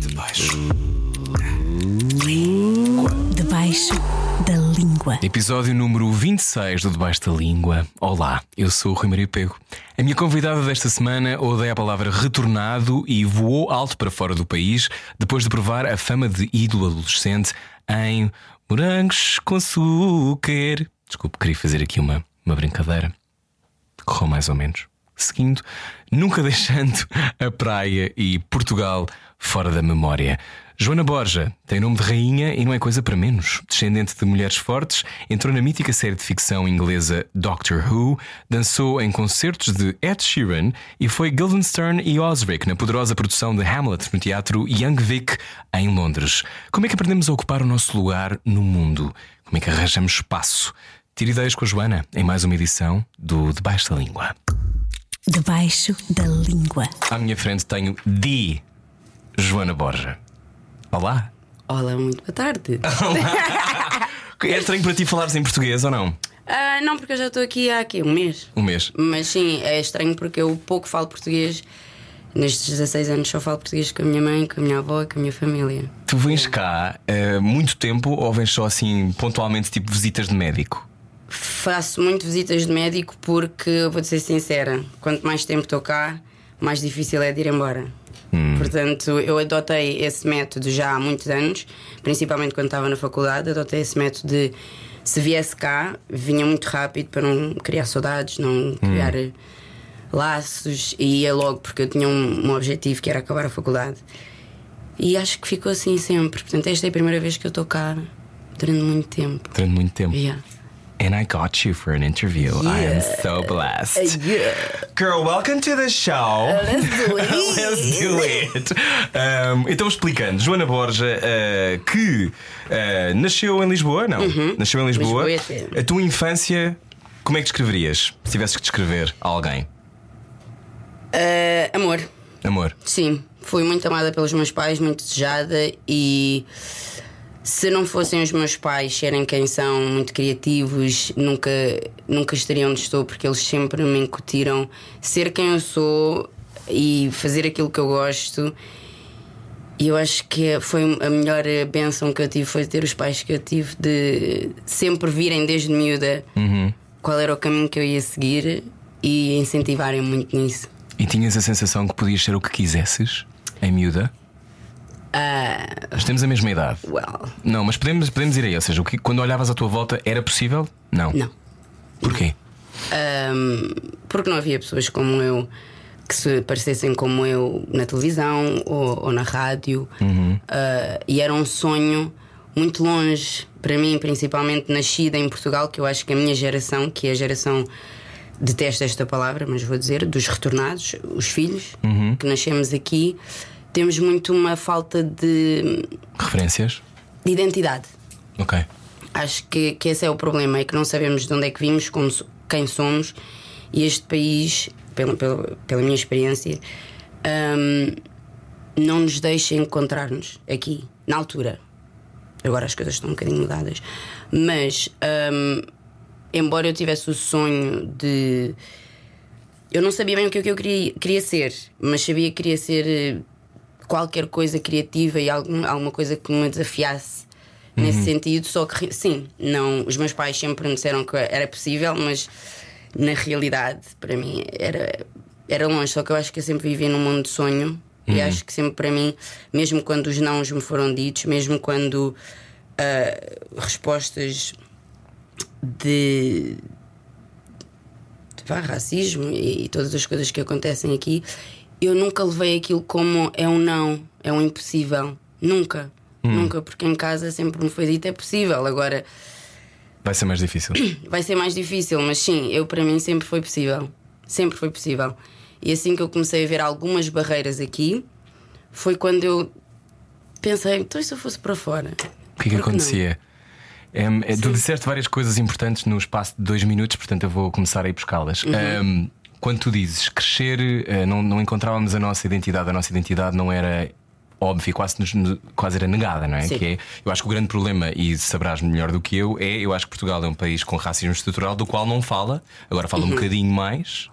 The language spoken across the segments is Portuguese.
Debaixo. Debaixo da língua. Episódio número 26 do Debaixo da Língua. Olá, eu sou o Rui Maria Pego. A minha convidada desta semana odeia a palavra retornado e voou alto para fora do país depois de provar a fama de ídolo adolescente em Morangos com Açúcar. Desculpe, queria fazer aqui uma, uma brincadeira. Correu mais ou menos. Seguindo, nunca deixando a praia e Portugal fora da memória. Joana Borja tem nome de rainha e não é coisa para menos. Descendente de mulheres fortes, entrou na mítica série de ficção inglesa Doctor Who, dançou em concertos de Ed Sheeran e foi Guildenstern e Osric na poderosa produção de Hamlet no teatro Young Vic em Londres. Como é que aprendemos a ocupar o nosso lugar no mundo? Como é que arranjamos espaço? Tire ideias com a Joana em mais uma edição do Debaixo da Língua. Debaixo da língua. À minha frente tenho Di Joana Borja. Olá. Olá, muito boa tarde. É estranho para ti falares em português ou não? Ah, não, porque eu já estou aqui há aqui, um mês. Um mês. Mas sim, é estranho porque eu pouco falo português. Nestes 16 anos só falo português com a minha mãe, com a minha avó com a minha família. Tu vens cá eh, muito tempo ou vens só assim pontualmente tipo visitas de médico? Faço muito visitas de médico porque, vou-te ser sincera, quanto mais tempo estou cá, mais difícil é de ir embora. Portanto, eu adotei esse método já há muitos anos, principalmente quando estava na faculdade. Adotei esse método de se viesse cá, vinha muito rápido para não criar saudades, não criar eh, laços e ia logo porque eu tinha um, um objetivo que era acabar a faculdade. E acho que ficou assim sempre. Portanto, esta é a primeira vez que eu estou cá durante muito tempo. Durante muito tempo. Yeah. And I got you for an interview. I am so blessed. Girl, welcome to the show. Let's do it. Let's do it. Um, então, explicando, Joana Borja, uh, que uh, nasceu em Lisboa, não? Nasceu em Lisboa. Lisboeta. A tua infância, como é que descreverias? Se tivesses que descrever a alguém? Ah, amor. Amor. Sim, fui muito amada pelos meus pais, muito desejada e se não fossem os meus pais serem quem são, muito criativos, nunca, nunca estaria onde estou, porque eles sempre me incutiram ser quem eu sou e fazer aquilo que eu gosto. E eu acho que foi a melhor benção que eu tive foi ter os pais que eu tive de sempre virem desde miúda qual era o caminho que eu ia seguir e incentivarem muito nisso. E tinhas a sensação que podias ser o que quisesses em miúda? Nós temos a mesma idade. Well, Não, mas podemos, podemos ir aí. Ou seja, o que, quando olhavas à tua volta, era possível? Não. não. Porquê? Ahm, porque não havia pessoas como eu que se parecessem como eu na televisão ou, ou na rádio. Ah, e era um sonho muito longe para mim, principalmente nascida em Portugal, que eu acho que a minha geração, que é a geração. Detesto esta palavra, mas vou dizer, dos retornados, os filhos que nascemos aqui, temos muito uma falta de, Referências? de identidade. Ok. Acho que, que esse é o problema, é que não sabemos de onde é que vimos, como, quem somos, e este país, pela, pela, pela minha experiência, hum, não nos deixa encontrar-nos aqui, na altura. Agora as coisas estão um bocadinho mudadas, mas hum, embora eu tivesse o sonho de. Eu não sabia bem o que, é que eu queria, queria ser, mas sabia que queria ser qualquer coisa criativa e algum, alguma coisa que me desafiasse nesse sentido. Só que, sim, não, os meus pais sempre me disseram que era possível, mas na realidade, para mim, era, era longe. Só que eu acho que eu sempre vivi num mundo de sonho e acho que sempre para mim, mesmo quando os nãos me foram ditos, mesmo quando ah, respostas de de vá, racismo e, e todas as coisas que acontecem aqui, eu nunca levei aquilo como é um não, é um impossível. Nunca. Nunca, porque em casa sempre me foi dito é possível. Agora Vai ser mais difícil. vai ser mais difícil, mas sim, eu para mim sempre foi possível. Sempre foi possível. E assim que eu comecei a ver algumas barreiras aqui, foi quando eu pensei, então e se eu fosse para fora? O que é que acontecia? Eh, tu disseste várias coisas importantes no espaço de dois minutos, portanto eu vou começar a ir buscá-las. Uhum. Em, quando tu dizes crescer, eh, não, não encontrávamos a nossa identidade, a nossa identidade não era óbvia, quase, quase era negada, não é? Sim. Que é? Eu acho que o grande problema, e sabrás melhor do que eu, é eu acho que Portugal é um país com racismo estrutural do qual não fala, agora fala um bocadinho mais,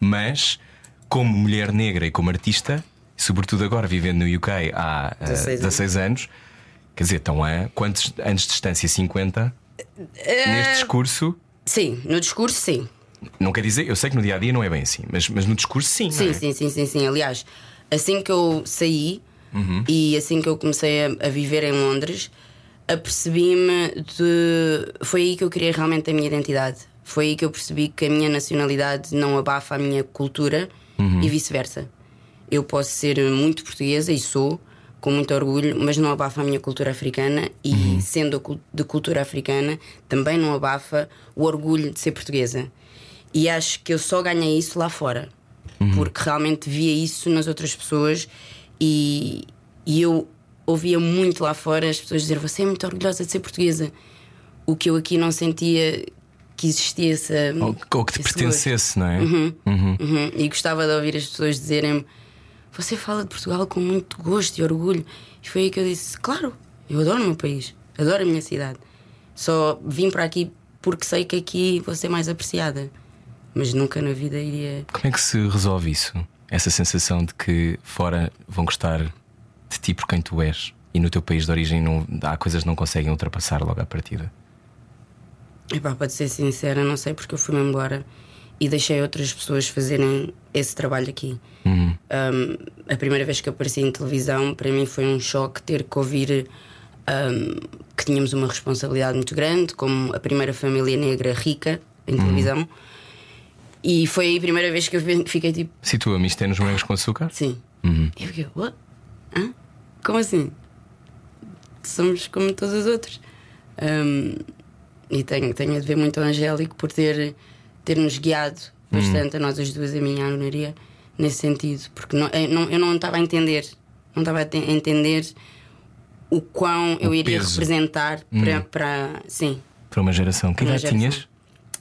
mas como mulher negra e como artista, sobretudo agora vivendo no UK há uh, 16 16 anos. Quer dizer, estão a quantos anos de distância? 50? Eh, Neste discurso, Sim, no discurso, sim. Não quer dizer, eu sei que no dia a dia não é bem assim, mas, mas no discurso sim. Sim, é? sim, sim, sim, sim. Aliás, assim que eu saí Uhum. e assim que eu comecei a, a viver em Londres, apercebi-me de. Foi aí que eu criei realmente a minha identidade. Foi aí que eu percebi que a minha nacionalidade não abafa a minha cultura Uhum. e vice-versa. Eu posso ser muito portuguesa e sou, com muito orgulho, mas não abafa a minha cultura africana e, Uhum. sendo de cultura africana, também não abafa o orgulho de ser portuguesa. E acho que eu só ganhei isso lá fora, porque realmente via isso nas outras pessoas e, e eu ouvia muito lá fora as pessoas dizer: Você é muito orgulhosa de ser portuguesa. O que eu aqui não sentia que existia essa. Ou, ou que te gosto. pertencesse, não é? Uhum. E gostava de ouvir as pessoas dizerem Você fala de Portugal com muito gosto e orgulho. E foi aí que eu disse: Claro, eu adoro o meu país, adoro a minha cidade. Só vim para aqui porque sei que aqui vou ser mais apreciada. Mas nunca na vida iria. Como é que se resolve isso? Essa sensação de que fora vão gostar de ti por quem tu és e no teu país de origem não, há coisas que não conseguem ultrapassar logo à partida. Epá, para ser sincera, não sei porque eu fui-me embora e deixei outras pessoas fazerem esse trabalho aqui. Um, a primeira vez que apareci em televisão, para mim foi um choque ter que ouvir um, que tínhamos uma responsabilidade muito grande, como a primeira família negra rica em televisão. E foi aí a primeira vez que eu fiquei tipo, Situa-me isto é nos morangos com açúcar? sim. E eu fiquei, what? Hã? Como assim? Somos como todos os outros. Um, e tenho, tenho a dever muito ao Angélico por ter, ter nos guiado bastante, a nós as duas, a minha a Maria, nesse sentido. Porque não, eu, não, eu não estava a entender, não estava a te- a entender o quão eu iria peso. representar para, para. Sim, Para uma geração. Que idade tinhas?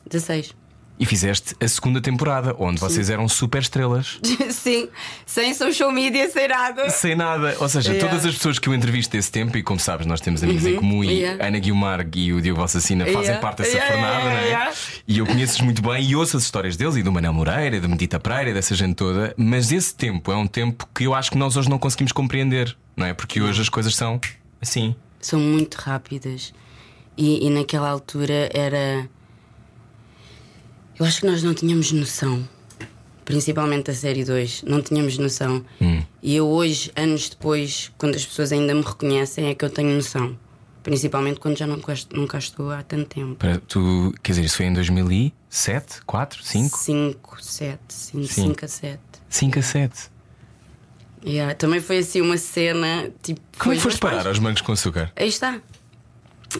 16. E fizeste a segunda temporada, onde vocês eram super estrelas. sim, sem social media, sem nada. Sem nada. Ou seja, Yeah. Uhum. todas as pessoas que eu entrevisto desse tempo, e como sabes, nós temos amigos em comum, e Yeah. Ana Guilmar e o Diogo Valsacina fazem Yeah. parte dessa fornada, não é? E eu conheço-os muito bem e ouço as histórias deles e do Manel Moreira, e da Medita Pereira, e dessa gente toda. Mas esse tempo é um tempo que eu acho que nós hoje não conseguimos compreender, não é? Porque hoje as coisas são assim. são muito rápidas. E, e naquela altura era. Eu acho que nós não tínhamos noção. Principalmente a série 2, não tínhamos noção. E eu hoje, anos depois, quando as pessoas ainda me reconhecem, é que eu tenho noção. Principalmente quando já não, não cá estou há tanto tempo. Para tu, quer dizer, isso foi em 2007, 4, 5? 5, 7, Sim. 5 a 7. 5 a 7. Yeah, também foi assim uma cena tipo. Como é que os foste parar aos morangos com açúcar? Aí está.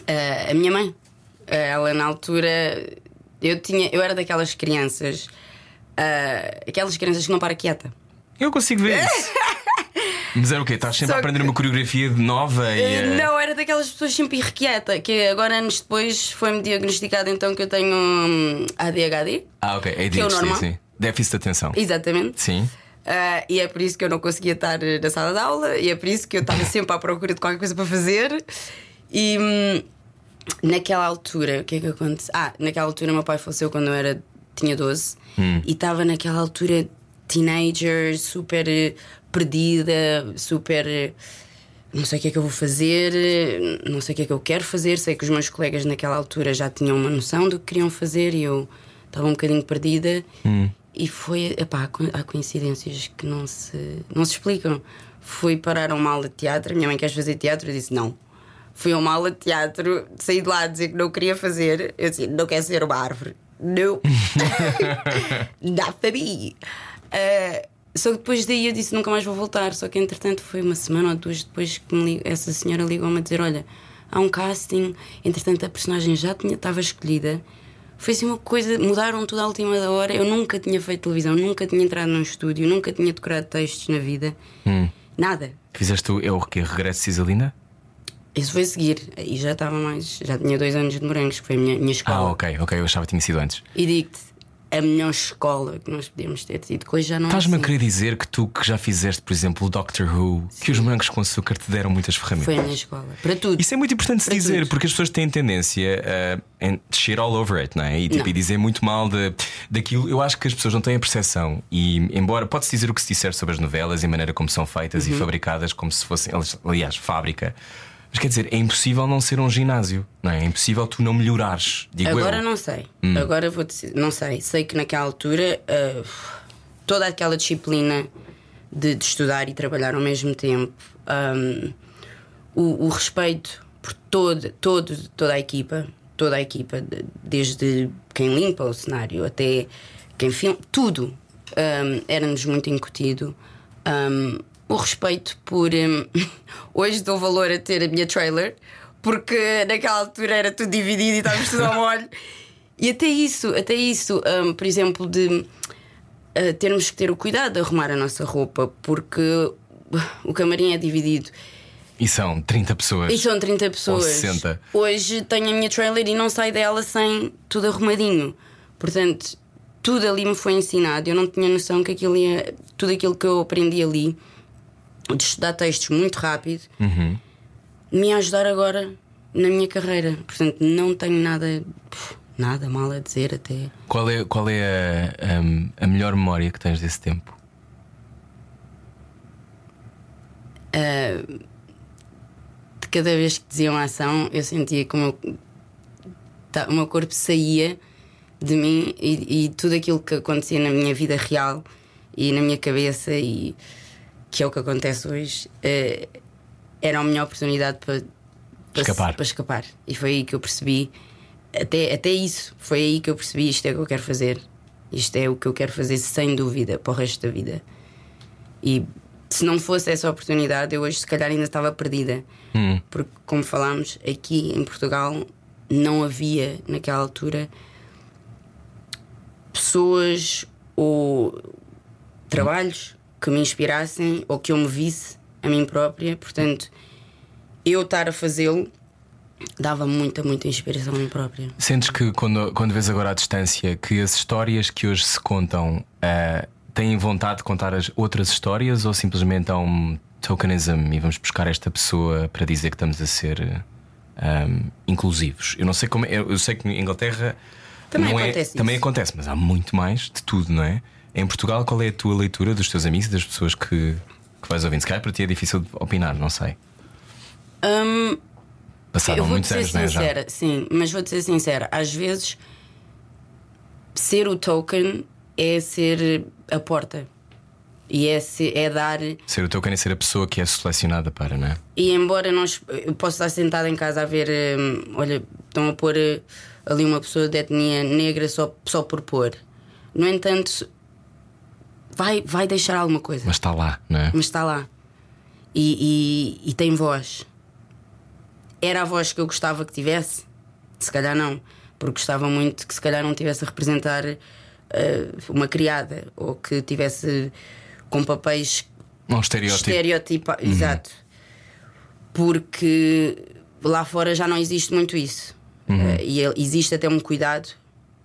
Ah, a minha mãe. Ah, ela na altura. Eu tinha. Eu era daquelas crianças. ah, aquelas crianças que não para quieta. Eu consigo ver isso. Mas era o quê? Estás sempre Só a aprender que- uma coreografia de nova e. eh, Não, era daquelas pessoas sempre irrequieta. Que agora, anos depois, foi-me diagnosticado então que eu tenho hum, ADHD. Ah, ok. É Que é o normal. sim. Déficit de atenção. Exatamente. Sim. Ah, e é por isso que eu não conseguia estar na sala de aula, e é por isso que eu estava sempre à procura de qualquer coisa para fazer. E hum, naquela altura, o que é que aconteceu? Ah, naquela altura, meu pai faleceu quando eu era, tinha 12, e estava naquela altura teenager, super eh, perdida, super. eh, Não sei o que é que eu vou fazer, eh, não sei o que é que eu quero fazer. Sei que os meus colegas naquela altura já tinham uma noção do que queriam fazer e eu estava um bocadinho perdida. E foi, epá, há co- há coincidências que não se, não se explicam. Fui parar a uma aula de teatro, minha mãe quer fazer teatro, eu disse não. Fui a uma aula de teatro, saí de lá a dizer que não queria fazer. Eu disse, não quero ser uma árvore. Não. Not for me. Ah, só que depois daí eu disse nunca mais vou voltar. Só que entretanto foi uma semana ou duas depois que li- essa senhora ligou-me a dizer: Olha, há um casting. Entretanto a personagem já tinha, estava escolhida. Foi assim uma coisa, mudaram tudo à última da hora. Eu nunca tinha feito televisão, nunca tinha entrado num estúdio, nunca tinha decorado textos na vida. Nada. Fizeste o, é o que? Regresso Cisalina? Isso foi a seguir. Aí já estava mais. Já tinha dois anos de morangos, que foi a minha, minha escola. Ah, ok, ok. Eu achava que tinha sido antes. E digo-te, a melhor escola que nós podíamos ter tido. Coisa já não é Estás-me a assim. querer dizer que tu que já fizeste, por exemplo, o Doctor Who, que os morangos com açúcar te deram muitas ferramentas. Foi a minha escola. Para tudo. Isso é muito importante se Para dizer, tudo. porque as pessoas têm tendência a em- shit all over it, não é? E, tipo, Não. e dizer muito mal de, daquilo. Eu acho que as pessoas não têm a percepção. E, embora pode-se dizer o que se disser sobre as novelas e a maneira como são feitas Uhum. e fabricadas, como se fossem, aliás, fábrica. Mas quer dizer, é impossível não ser um ginásio, não é? É impossível tu não melhorares. Digo Agora eu. não sei. Hum. Agora vou dizer, não sei. Sei que naquela altura uh, toda aquela disciplina de, de estudar e trabalhar ao mesmo tempo, um, o, o respeito por todo, todo, toda a equipa, toda a equipa, de- desde quem limpa o cenário até quem filma, tudo um, era-nos muito incutido. Um, o respeito por. um, hoje dou valor a ter a minha trailer, porque naquela altura era tudo dividido e estávamos tudo ao molho. E até isso, até isso, um, por exemplo, de uh, termos que ter o cuidado de arrumar a nossa roupa, porque o camarim é dividido. E são 30 pessoas. E são 30 pessoas. 60. Hoje tenho a minha trailer e não saio dela sem tudo arrumadinho. Portanto, tudo ali me foi ensinado. Eu não tinha noção que aquilo ia. Tudo aquilo que eu aprendi ali, de estudar textos muito rápido, me ia ajudar agora na minha carreira. Portanto, não tenho nada. Nada mal a dizer até. Qual é, qual é a, a- a melhor memória que tens desse tempo? de cada vez que diziam a ação, eu sentia que o meu, tá- o meu corpo saía de mim e, e tudo aquilo que acontecia na minha vida real e na minha cabeça, e que é o que acontece hoje, eh, era a minha oportunidade para, para, Escapar. para escapar. E foi aí que eu percebi, até, até isso, foi aí que eu percebi: isto é o que eu quero fazer, isto é o que eu quero fazer sem dúvida para o resto da vida. E se não fosse essa oportunidade, eu hoje se calhar ainda estava perdida. Porque, como falámos, aqui em Portugal não havia, naquela altura, pessoas ou trabalhos que me inspirassem ou que eu me visse a mim própria. Portanto, eu estar a fazê-lo dava muita, muita inspiração a mim própria. Sentes que quando, quando vês agora à distância que as histórias que hoje se contam ah, têm vontade de contar as outras histórias ou simplesmente há um tokenism e vamos buscar esta pessoa para dizer que estamos a ser ahm, inclusivos? Eu não sei como é, eu sei que em Inglaterra Também é- acontece também isso. acontece, mas há muito mais de tudo, não é? Em Portugal, qual é a tua leitura dos teus amigos e das pessoas que, que vais ouvindo? Se calhar para ti é difícil de opinar, não sei. Hum, Passaram muitos ser anos, não é? Sincera, sim, mas vou-te ser sincera, às vezes ser o token é ser a porta e é, se- é dar. Ser o token e ser a pessoa que é selecionada para, não é? E embora nós, eu possa estar sentada em casa a ver, hum, olha, estão a pôr eh, ali uma pessoa de etnia negra só, só por pôr. No entanto, vai, vai deixar alguma coisa, Mas está lá, não é? mas está lá e, e, e tem voz. Era a voz que eu gostava que tivesse? Se calhar não, porque gostava muito que se calhar não tivesse a representar eh, uma criada ou que tivesse com papéis Um estereótipo. estereotipa, exato. Porque lá fora já não existe muito isso. Eh, e ele- existe até um cuidado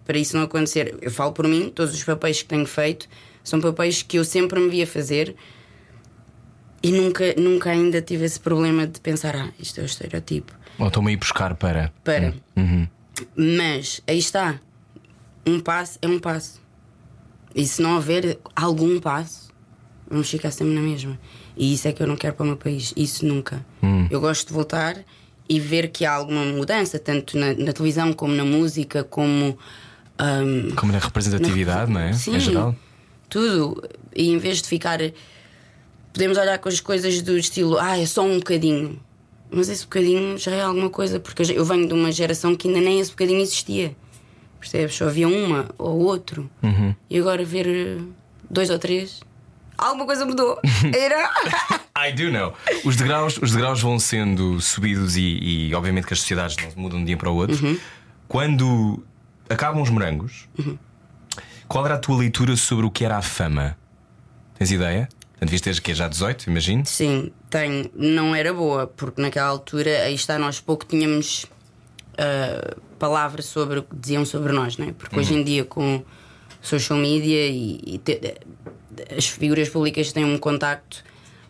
para isso não acontecer. Eu falo por mim, todos os papéis que tenho feito são papéis que eu sempre me via fazer e nunca, nunca ainda tive esse problema de pensar, ah, isto é o estereotipo. Ou estou-me a ir buscar para. Para. Mas aí está. Um passo é um passo. E se não houver algum passo, vamos ficar sempre na mesma. E isso é que eu não quero para o meu país. Isso nunca. Eu gosto de voltar e ver que há alguma mudança, tanto na, na televisão como na música, como. ahm, Como na representatividade, não é? Sim, Em geral. Tudo. E em vez de ficar. Podemos olhar com as coisas do estilo, ah, é só um bocadinho. Mas esse bocadinho já é alguma coisa, porque eu venho de uma geração que ainda nem esse bocadinho existia. Percebes? Só havia uma ou outro. Uhum. E agora ver eh, dois ou três. Alguma coisa mudou. Era. I do know. Os degraus, os degraus vão sendo subidos e, e, obviamente que as sociedades não mudam de um dia para o outro. Uhum. Quando acabam os morangos, qual era a tua leitura sobre o que era a fama? Tens ideia? Portanto, devias ter que já 18, imagino. Sim, tenho. Não era boa, porque naquela altura, aí está, nós pouco tínhamos palavras sobre o que diziam sobre nós, não é? Porque hoje em dia, com social media e, e te- as figuras públicas têm um contacto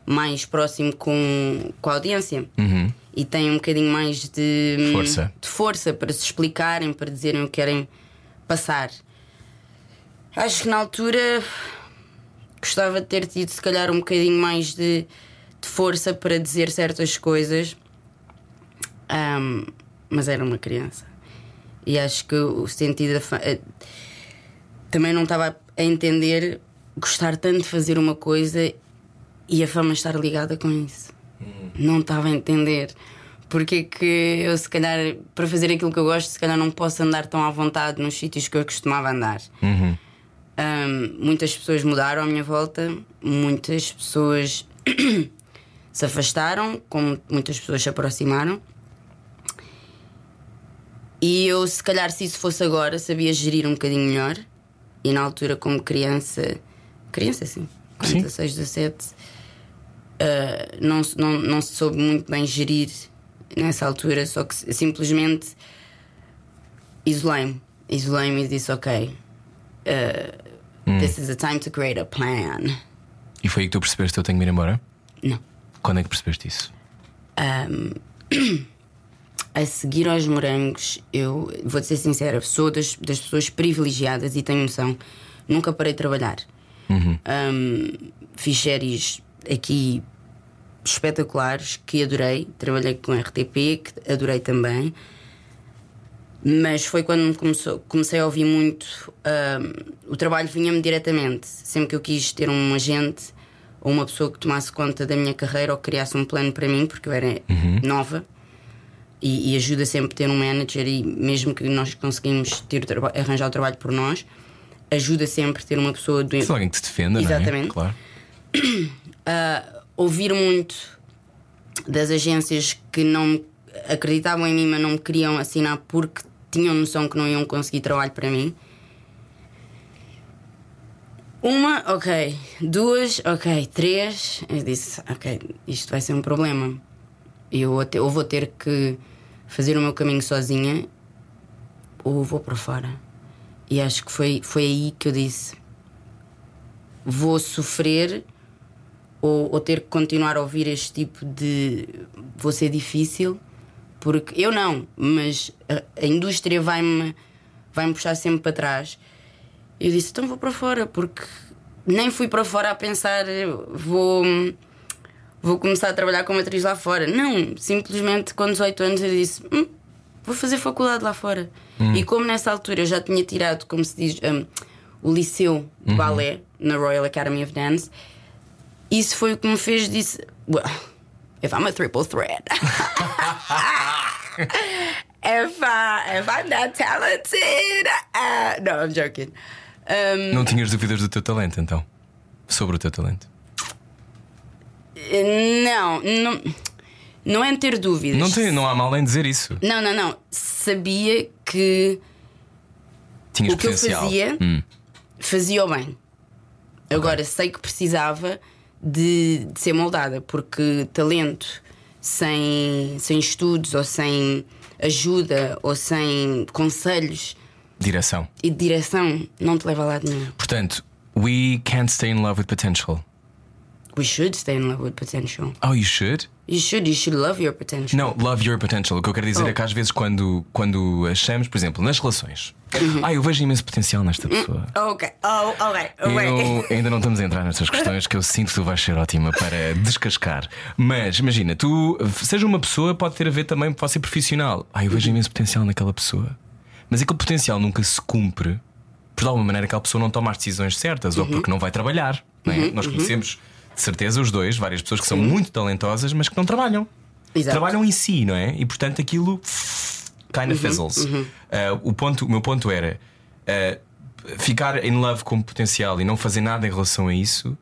mais próximo com, com a audiência e têm um bocadinho mais de Força. de força para se explicarem, para dizerem o que querem passar. Acho que na altura gostava de ter tido, se calhar, um bocadinho mais de, de força para dizer certas coisas, Ahm, mas era uma criança. E acho que o sentido eh, também não estava a entender gostar tanto de fazer uma coisa e a fama estar ligada com isso. Não estava a entender. Porque é que eu, se calhar, para fazer aquilo que eu gosto, se calhar não posso andar tão à vontade nos sítios que eu costumava andar. Ahm, muitas pessoas mudaram à minha volta, muitas pessoas se afastaram, como muitas pessoas se aproximaram. E eu, se calhar, se isso fosse agora, sabia gerir um bocadinho melhor. E na altura, como criança, criança sim, com Sim. 16, 17, ah, não, não, não se soube muito bem gerir nessa altura, só que simplesmente isolei-me. Isolei-me e disse: Ok, uh, this is a time to create a plan. E foi aí que tu percebeste que eu tenho me ir embora? Não. Quando é que percebeste isso? A seguir aos morangos, eu vou-te ser sincera, sou das, das pessoas privilegiadas e tenho noção, nunca parei de trabalhar. Um, fiz séries aqui espetaculares que adorei. Trabalhei com RTP, que adorei também. Mas foi quando me começou, comecei a ouvir muito. um, o trabalho vinha-me diretamente. Sempre que eu quis ter um agente ou uma pessoa que tomasse conta da minha carreira ou criasse um plano para mim, porque eu era nova. E, e ajuda sempre ter um manager, e mesmo que nós conseguimos ter o traba- arranjar o trabalho por nós, ajuda sempre ter uma pessoa do, Se alguém que te defenda, Exatamente. não é? Claro. a ouvir muito das agências que não acreditavam em mim, mas não me queriam assinar porque tinham noção que não iam conseguir trabalho para mim. Uma, ok. Duas, ok. Três, eu disse, ok, isto vai ser um problema. Eu, vou ter- ou vou ter que fazer o meu caminho sozinha ou vou para fora. E acho que foi, foi aí que eu disse: vou sofrer ou, ou ter que continuar a ouvir este tipo de. Vou ser difícil, porque eu não, mas a, a indústria vai-me vai -me puxar sempre para trás. Eu disse: então vou para fora, porque nem fui para fora a pensar, vou, vou começar a trabalhar como atriz lá fora. Não, simplesmente com 18 anos eu disse: "Hum, vou fazer faculdade lá fora. E como nessa altura eu já tinha tirado, como se diz, hum, o liceu de balé na Royal Academy of Dance, isso foi o que me fez disse: Well, if I'm a triple threat. if, I, if I'm that talented. uh, no, I'm joking. Um, Não tinhas dúvidas do teu talento, então? Sobre o teu talento? não, não, não é ter dúvidas. Não, tem, não há mal em dizer isso. não, não, não. Sabia que Tinhas o que eu potencial. fazia Hum. fazia-o bem. Agora sei que precisava de, de ser moldada, porque talento sem, sem estudos ou sem ajuda ou sem conselhos Direção. e direção não te leva a lado nenhum. Portanto, we can't stay in love with potential. We should stay in love with potential. Oh, you should? You should, you should love your potential. Não, love your potential. O que eu quero dizer Oh. é que às vezes, quando, quando achamos, por exemplo, nas relações, ah, eu vejo imenso potencial nesta pessoa. Ok, oh, ok, Eu ainda não estamos a entrar nestas questões que eu sinto que tu vais ser ótima para descascar. Mas imagina, tu, seja uma pessoa, pode ter a ver também, pode ser profissional. Ah, eu vejo imenso potencial naquela pessoa. Mas aquele potencial nunca se cumpre por de alguma maneira aquela pessoa não toma as decisões certas ou porque não vai trabalhar. Não é? Nós conhecemos de certeza os dois, várias pessoas que são muito talentosas, mas que não trabalham. Exato. Trabalham em si, não é? E portanto aquilo kind of fizzles. Ah, o, ponto, o meu ponto era ah, ficar in love com potencial e não fazer nada em relação a isso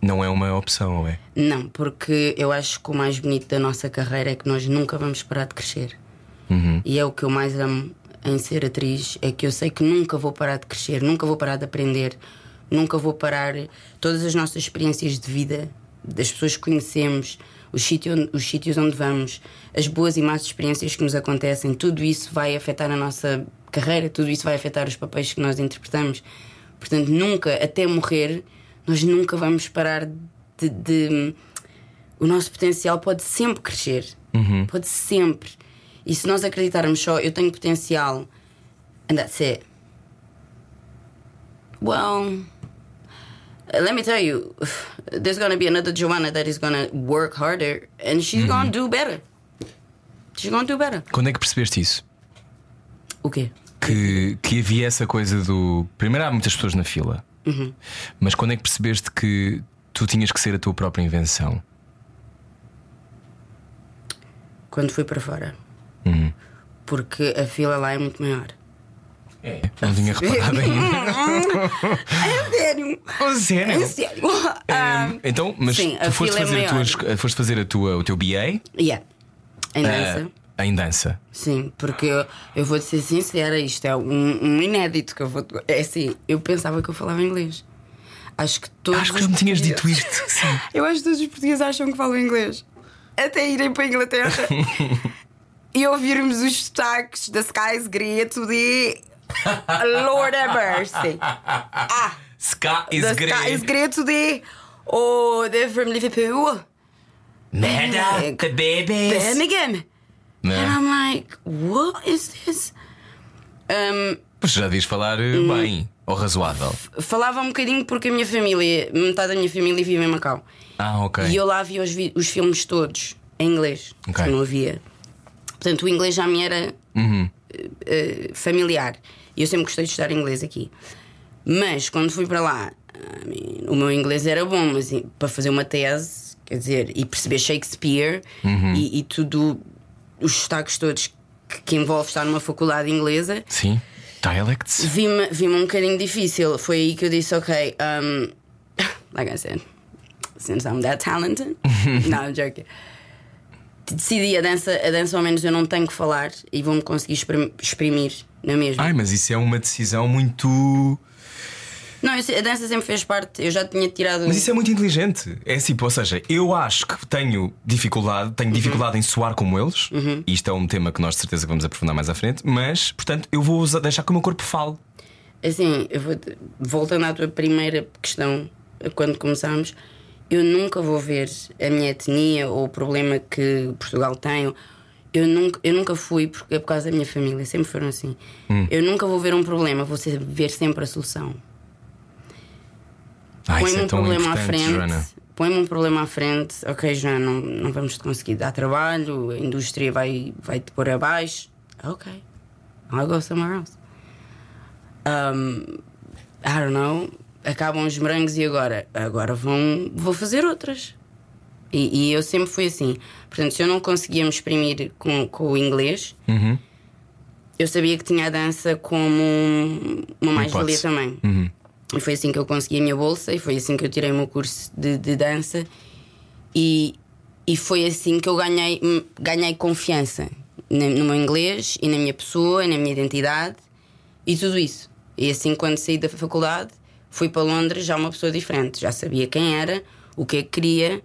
não, é uma opção, ou é? Não, porque eu acho que o mais bonito da nossa carreira é que nós nunca vamos parar de crescer. E é o que eu mais amo em ser atriz: é que eu sei que nunca vou parar de crescer, nunca vou parar de aprender, nunca vou parar. Todas as nossas experiências de vida, das pessoas que conhecemos, os sítios, os sítios onde vamos, as boas e más experiências que nos acontecem, tudo isso vai afetar a nossa carreira, tudo isso vai afetar os papéis que nós interpretamos. Portanto, nunca, até morrer, nós nunca vamos parar de. de- o nosso potencial pode sempre crescer. Pode sempre. E se nós acreditarmos só, eu tenho potencial, and that's it. Well, let me tell you, there's gonna be another Joanna that is gonna work harder and she's gonna do better. She's gonna do better. Quando é que percebeste isso? O quê? Que, que havia essa coisa do. Primeiro há muitas pessoas na fila, mas quando é que percebeste que tu tinhas que ser a tua própria invenção? Quando fui para fora. Porque a fila lá é muito maior. É. Não tinha reparado ainda. É sério? Oh, sério? É sério? Ah, Hum, então, mas sim, a tu foste é fazer, a maior. tua, foste fazer a tua, o teu BA yeah. Em dança. ah, em dança. Sim, porque eu, eu vou ser sincera, isto é um, um inédito que eu vou. É assim, eu pensava que eu falava inglês. Acho que todos. Acho que já me tinhas dito isto. Sim. Eu acho que todos os portugueses acham que falam inglês. Até irem para a Inglaterra e ouvirmos os sotaques da Skies Greto de. Lord have mercy. Ah, Ska is da Skies Greto de. Oh, they're from Liverpool. Merda, the babies. Birmingham. And I'm like, what is this? Um, Pois já devias falar eh, Hum. bem ou razoável. falava um bocadinho porque a minha família, metade da minha família vive em Macau. Ah, ok. E eu lá via os, vi- os filmes todos em inglês. Ok. que não havia. Portanto, o inglês já me era Uhum. eh, familiar. E eu sempre gostei de estudar inglês aqui. Mas quando fui para lá, o meu inglês era bom, mas para fazer uma tese, quer dizer, e perceber Shakespeare Uhum. e, e tudo, os sotaques todos que, que envolve estar numa faculdade inglesa, Sim. Dialects. vi-me vi um bocadinho difícil. Foi aí que eu disse: Ok, um, like I said, since I'm that talented, no, I'm joking. Decidi a dança, a dança ao menos eu não tenho que falar e vou-me conseguir exprim- exprimir na mesma. Ai, mas isso é uma decisão muito. Não, a dança sempre fez parte, eu já tinha tirado. Mas isso é muito inteligente. É tipo, ou seja, eu acho que tenho dificuldade, tenho Uhum. dificuldade em soar como eles. E isto é um tema que nós de certeza vamos aprofundar mais à frente. Mas, portanto, eu vou usar- deixar que o meu corpo fale. Assim, vou, voltando à tua primeira questão, quando começámos, eu nunca vou ver a minha etnia ou o problema que Portugal tem. Eu nunca, eu nunca fui, porque é por causa da minha família, sempre foram assim. Eu nunca vou ver um problema, vou ver sempre a solução. Ah, Põe-me é um problema à frente. Põe-me um problema à frente, ok, Joana, não, não vamos te conseguir dar trabalho, a indústria vai, vai te pôr abaixo. Ok, I'll go somewhere else. Um, I don't know, acabam os morangos e agora? Agora vão, vou fazer outras. E, e eu sempre fui assim. Portanto, se eu não conseguia me exprimir com, com o inglês, Uhum. eu sabia que tinha a dança como uma mais-valia também. Uhum. E foi assim que eu consegui a minha bolsa e foi assim que eu tirei o meu curso de, de dança e, e foi assim que eu ganhei, ganhei confiança no meu inglês e na minha pessoa, e na minha identidade e tudo isso. E assim, quando saí da faculdade, fui para Londres já uma pessoa diferente. Já sabia quem era, o que é que queria,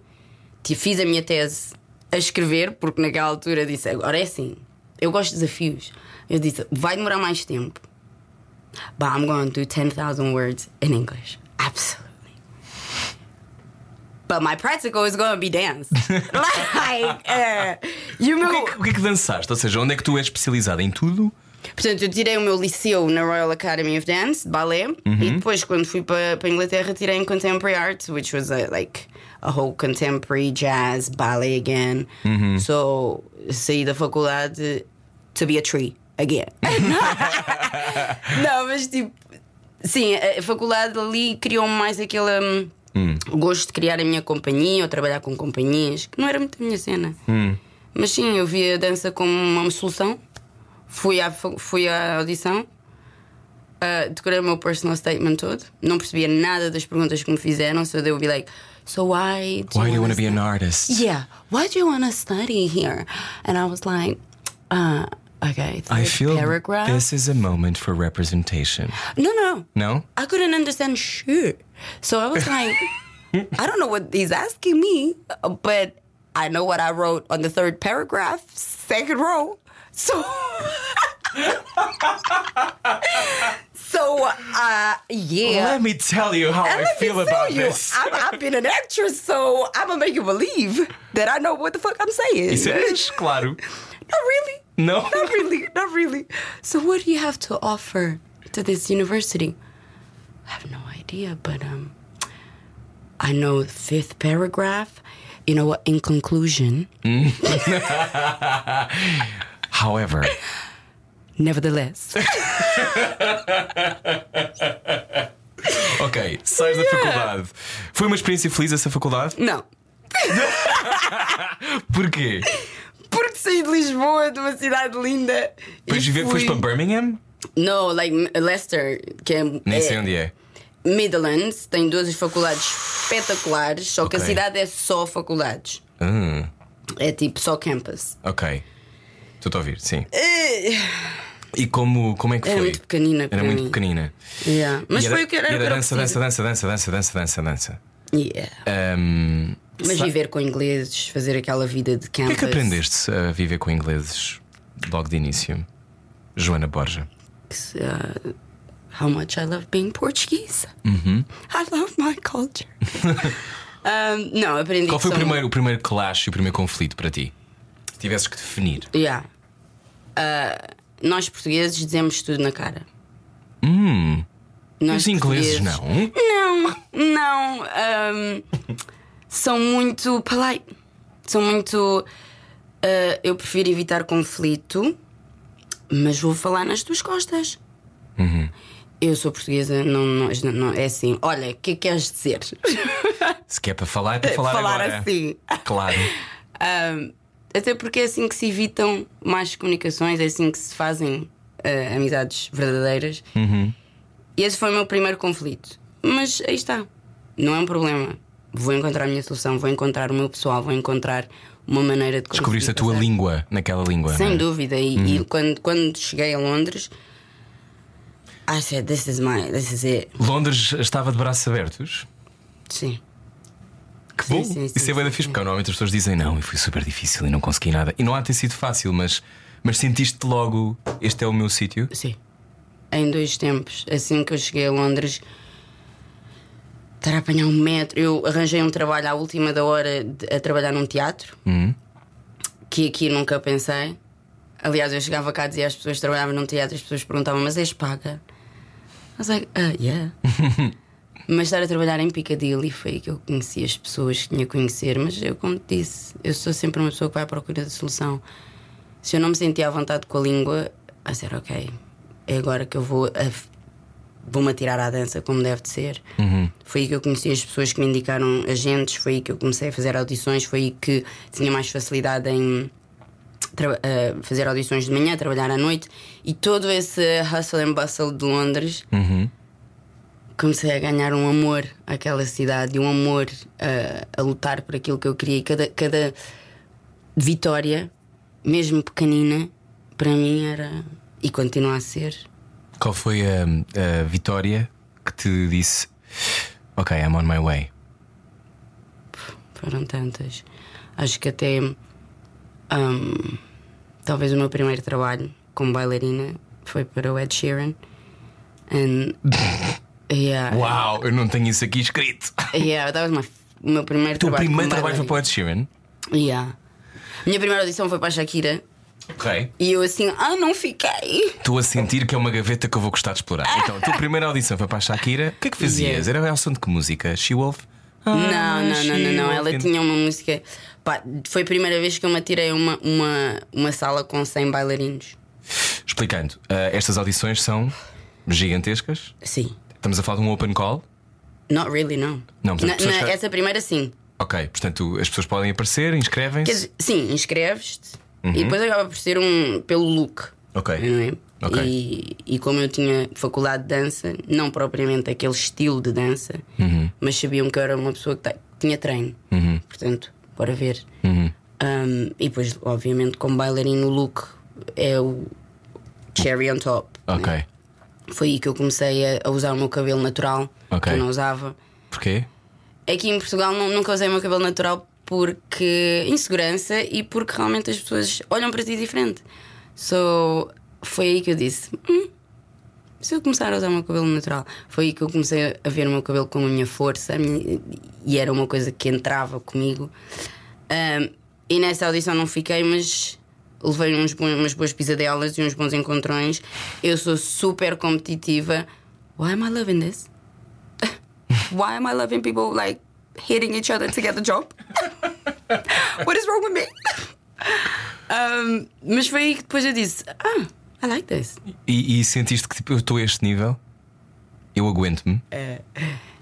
fiz a minha tese a escrever, porque naquela altura disse: agora é assim, eu gosto de desafios. Eu disse: vai demorar mais tempo. But I'm going to do 10,000 words in English. Absolutely. But my practical is going to be dance. like, uh, e o O que, é que, o que é que dançaste? Ou seja, onde é que tu és especializada em tudo? Portanto, eu tirei o meu liceu na Royal Academy of Dance, de balé, e depois, quando fui para, a Inglaterra, tirei em Contemporary Art, which was a, like a whole contemporary jazz ballet again. So, saí da faculdade to be a tree again. Não, mas tipo, sim, a faculdade ali criou-me mais aquele hum, gosto de criar a minha companhia ou trabalhar com companhias, que não era muito a minha cena. Mas sim, eu vi a dança como uma solução. Fui à, fui à audição, uh, decorei o meu personal statement todo, não percebia nada das perguntas que me fizeram, so they would be like, So why do Why do you wanna be an artist? Yeah, why do you want to study here? And I was like, uh, okay, I feel paragraph. this is a moment for representation. No, no, No? I couldn't understand shit. So I was like, I don't know what he's asking me, but I know what I wrote on the third paragraph, second row. So so, uh, yeah. Let me tell you how And I feel about you, this. I'm, I've been an actress, so I'm gonna make you believe that I know what the fuck I'm saying. Isso é claro. Not really. No. Not really. Not really. So, what do you have to offer to this university? I have no idea, but um, I know the fifth paragraph. You know what? In conclusion, However, nevertheless. ok, sais da faculdade. Foi uma experiência feliz essa faculdade? não. Porquê? Porque saí de Lisboa, de uma cidade linda. Depois e viver, fui... foste para Birmingham? No, like Leicester, que é, Nem é sei onde é. Midlands, tem duas faculdades espetaculares, só que Ok. a cidade é só faculdades. Hum, É tipo só campus. ok. Estou a ouvir, sim. E como, como é que Era foi? muito pequenina Era muito pequenina. Yeah. Mas era, foi o que era. era era dança, dança, dança, dança, dança, dança, dança, dança. Yeah. Ahm, Mas viver com ingleses, fazer aquela vida de O que é campus. que aprendeste a viver com ingleses logo de início? Joana Borja. Uh, how much I love being Portuguese. Uhum. I love my culture. um, não, aprendi Qual foi o primeiro, o primeiro clash e o primeiro conflito para ti? Se tivesses que definir. Yeah. Uh, nós portugueses dizemos tudo na cara. Hum, Nós os ingleses não. Não, não. um, são muito polite. São muito. uh, eu prefiro evitar conflito, mas vou falar nas tuas costas. Uhum. Eu sou portuguesa, não, não, não- é assim. Olha, o que é que queres dizer? Se quer para falar, é para falar, falar agora. assim. Claro. Um, até porque é assim que se evitam más comunicações, é assim que se fazem uh, amizades verdadeiras. E esse foi o meu primeiro conflito. Mas aí está, não é um problema. Vou encontrar a minha solução, vou encontrar o meu pessoal, vou encontrar uma maneira de Descobriste a tua passar. língua naquela língua. Sem é? dúvida. E, e quando, quando cheguei a Londres, I said, this is my, this is it. Londres estava de braços abertos. Sim. Que bom. sim, sim, Isso é bem da fixe, porque normalmente as pessoas dizem não, e foi super difícil e não consegui nada. E não há ter sido fácil, mas, mas sentiste logo este é o meu sítio? Sim. Em dois tempos. Assim que eu cheguei a Londres, estar a apanhar um metro. Eu arranjei um trabalho à última da hora de- a trabalhar num teatro, Hum. que aqui nunca pensei. Aliás, eu chegava cá e dizia às pessoas que trabalhavam num teatro, as pessoas perguntavam, mas és paga? Was like, uh, yeah. mas estar a trabalhar em Piccadilly foi aí que eu conheci as pessoas que tinha que conhecer. Mas eu, como te disse, eu sou sempre uma pessoa que vai à procura de solução. Se eu não me sentia à vontade com a língua, a ser ok, é agora que eu vou a, vou-me atirar à dança como deve de ser. Foi aí que eu conheci as pessoas que me indicaram agentes, foi aí que eu comecei a fazer audições, foi aí que tinha mais facilidade em eh, fazer audições de manhã, trabalhar à noite e todo esse hustle and bustle de Londres. Comecei a ganhar um amor àquela cidade, e um amor eh, a lutar por aquilo que eu queria. E cada, cada vitória, mesmo pequenina, para mim era e continua a ser. Qual foi a, a vitória que te disse Ok, I'm on my way? Foram tantas. Acho que até hum, talvez o meu primeiro trabalho como bailarina foi para o Ed Sheeran. And, yeah, Uau, eu não tenho isso aqui escrito. yeah, my, o meu primeiro O teu trabalho. primeiro trabalho foi para o. Ed Sheeran? Yeah. Minha primeira audição foi para a Shakira Ok. e eu assim, ah, não fiquei. Estou a sentir que é uma gaveta que eu vou gostar de explorar. Então, a tua primeira audição foi para a Shakira. O que é que fazias? Yeah. Era ao som de que música? She-Wolf? Não, Ah, não, não, não, não. Ela tinha uma música. Pá, foi a primeira vez que eu me atirei a uma, uma, uma sala com 100 bailarinos. Explicando, ah, estas audições são gigantescas. Sim. Estamos a falar de um open call. Not really, não. Não, portanto, Na- na- que- Essa primeira, sim. Ok, portanto, as pessoas podem aparecer, inscrevem-se. sim, inscreves-te Uhum. e depois acaba por ser um pelo look. Ok. É? Ok. E, e como eu tinha faculdade de dança, não propriamente aquele estilo de dança, Uhum. mas sabiam que eu era uma pessoa que tinha treino. Portanto, bora ver. Uhum. Um, e depois, obviamente, como bailarino, o look é o cherry on top. Ok. né? Foi aí que eu comecei a, a usar o meu cabelo natural, Ok. que eu não usava. Porquê? Aqui em Portugal nu- nunca usei o meu cabelo natural porque insegurança e porque realmente as pessoas olham para ti diferente. So foi aí que eu disse: hum, se eu começar a usar o meu cabelo natural, foi aí que eu comecei a ver o meu cabelo com a minha força a minha- e era uma coisa que entrava comigo. Ahm, e nessa audição não fiquei, mas levei uns umas boas pisadelas e uns bons encontrões. Eu sou super competitiva. Why am I loving this? Why am I loving people like hitting each other to get the job? What is wrong with me? Um, mas foi aí que depois eu disse: Ah, I like this. E, e sentiste que tipo, eu estou a este nível? Eu aguento-me.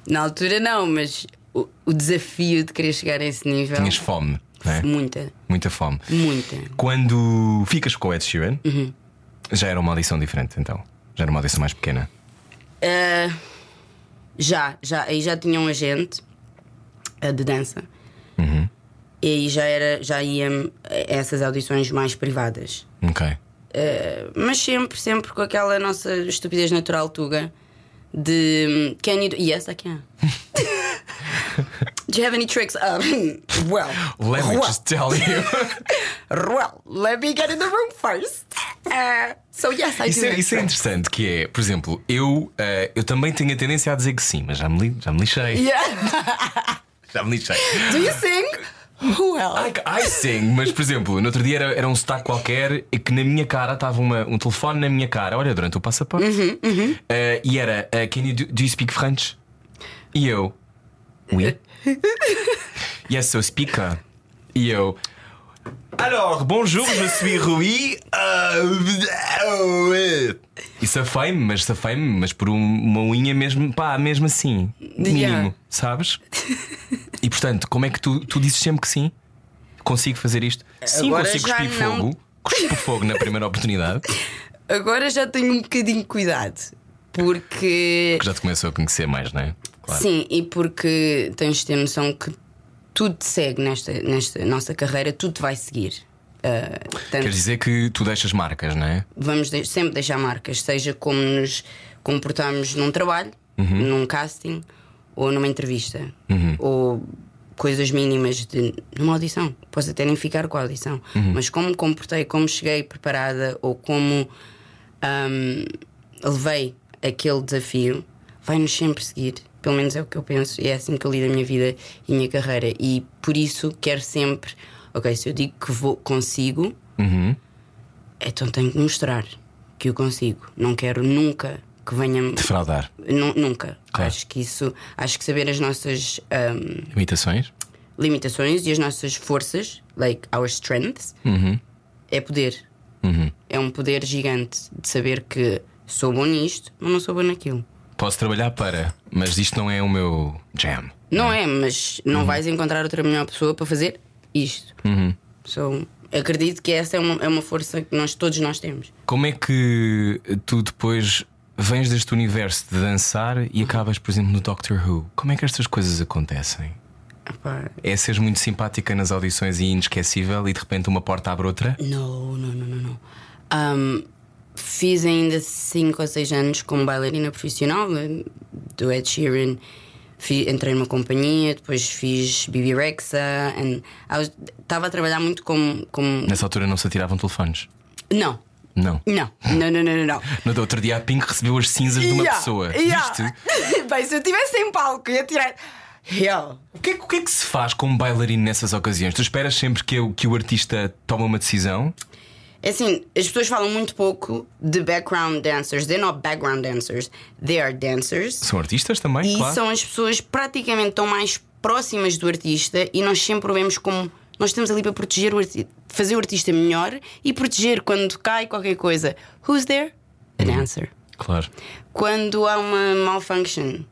Na altura não, mas o, o desafio de querer chegar a esse nível. Tinhas fome, é? Muita, Muita fome. muita. Quando ficas com o Ed Sheeran, Uhum. já era uma audição diferente então. Já era uma audição mais pequena. Ah, já, já, aí já tinha um agente ah, de dança. E aí já era, já ia a essas audições mais privadas. Ok. Ah, mas sempre, sempre com aquela nossa estupidez natural tuga de can you do? Yes, I can. do you have any tricks? Um, well, Let me well, just tell you. well, let me get in the room first. Uh, so yes, I Isso do. é, isso é interessante, que é, por exemplo, eu, eh, eu também tenho a tendência a dizer que sim, mas já me, li- já me lixei. Yeah. Já me lixei. do you sing? Well, I, I sing, mas por exemplo, no outro dia era, era um sotaque qualquer e que na minha cara estava um telefone na minha cara, olha, durante o passaporte. Uhum, Eh, e era eh, Can you do, do you speak French? E eu, oui. yes, so speaker. E eu, alors, bonjour, je suis Rui. Uh, e safei-me, mas safei-me, mas por um- uma unha mesmo, pá, mesmo assim, mínimo, Yeah. sabes? E portanto, como é que tu, tu dizes sempre que sim? Consigo fazer isto? Sim, Agora consigo cuspir não. fogo. Cuspo fogo na primeira oportunidade. agora já tenho um bocadinho de cuidado. Porque. Que já te começou a conhecer mais, não é? Claro. Sim, e porque tens de ter noção que tudo te segue nesta, nesta nossa carreira, tudo te vai seguir. Ah, portanto, Quer dizer que tu deixas marcas, não é? vamos de- sempre deixar marcas, seja como nos comportamos num trabalho, num casting ou numa entrevista, ou coisas mínimas de numa audição. Posso até nem ficar com a audição, mas como me comportei, como cheguei preparada ou como ahm, levei aquele desafio, vai-nos sempre seguir. Pelo menos é o que eu penso, e é assim que eu lido a minha vida e a minha carreira. E por isso quero sempre, ok, se eu digo que vou, consigo, então tenho que mostrar que eu consigo. Não quero nunca que venha. Defraudar. Nu- nunca. Claro. Acho que isso. Acho que saber as nossas ahm, Imitações? limitações e as nossas forças, like our strengths, é poder. É um poder gigante de saber que sou bom nisto, mas não sou bom naquilo. Posso trabalhar para, mas isto não é o meu jam. Não é, mas não vais encontrar outra melhor pessoa para fazer isto. So, acredito que essa é uma, é uma força que nós, todos nós temos. Como é que tu depois vens deste universo de dançar e acabas, por exemplo, no Doctor Who? Como é que estas coisas acontecem? Epá, É seres muito simpática nas audições e inesquecível e de repente uma porta abre outra? Não, não, não, não, não. Ahm, fiz ainda 5 ou 6 anos como bailarina profissional eh, do Ed Sheeran. Fi- entrei numa companhia, depois fiz Bibi Rexa. Estava a trabalhar muito como. como... Nessa altura não se atiravam telefones. Não, Não. não, não, não, não, não. No outro dia a Pink recebeu as cinzas de uma Yeah, pessoa. yeah. Viste? Bem, se eu estivesse em palco, ia tirar. Real. O que, é, o que é que se faz como bailarino nessas ocasiões? Tu esperas sempre que, o- que o artista tome uma decisão? É assim, as pessoas falam muito pouco de background dancers. They're not background dancers, they are dancers. São artistas também, E claro. são as pessoas praticamente tão mais próximas do artista e nós sempre o vemos como nós estamos ali para proteger o artista, fazer o artista melhor e proteger quando cai qualquer coisa. Who's there? A Uhum. dancer. Claro. Quando há uma malfunction,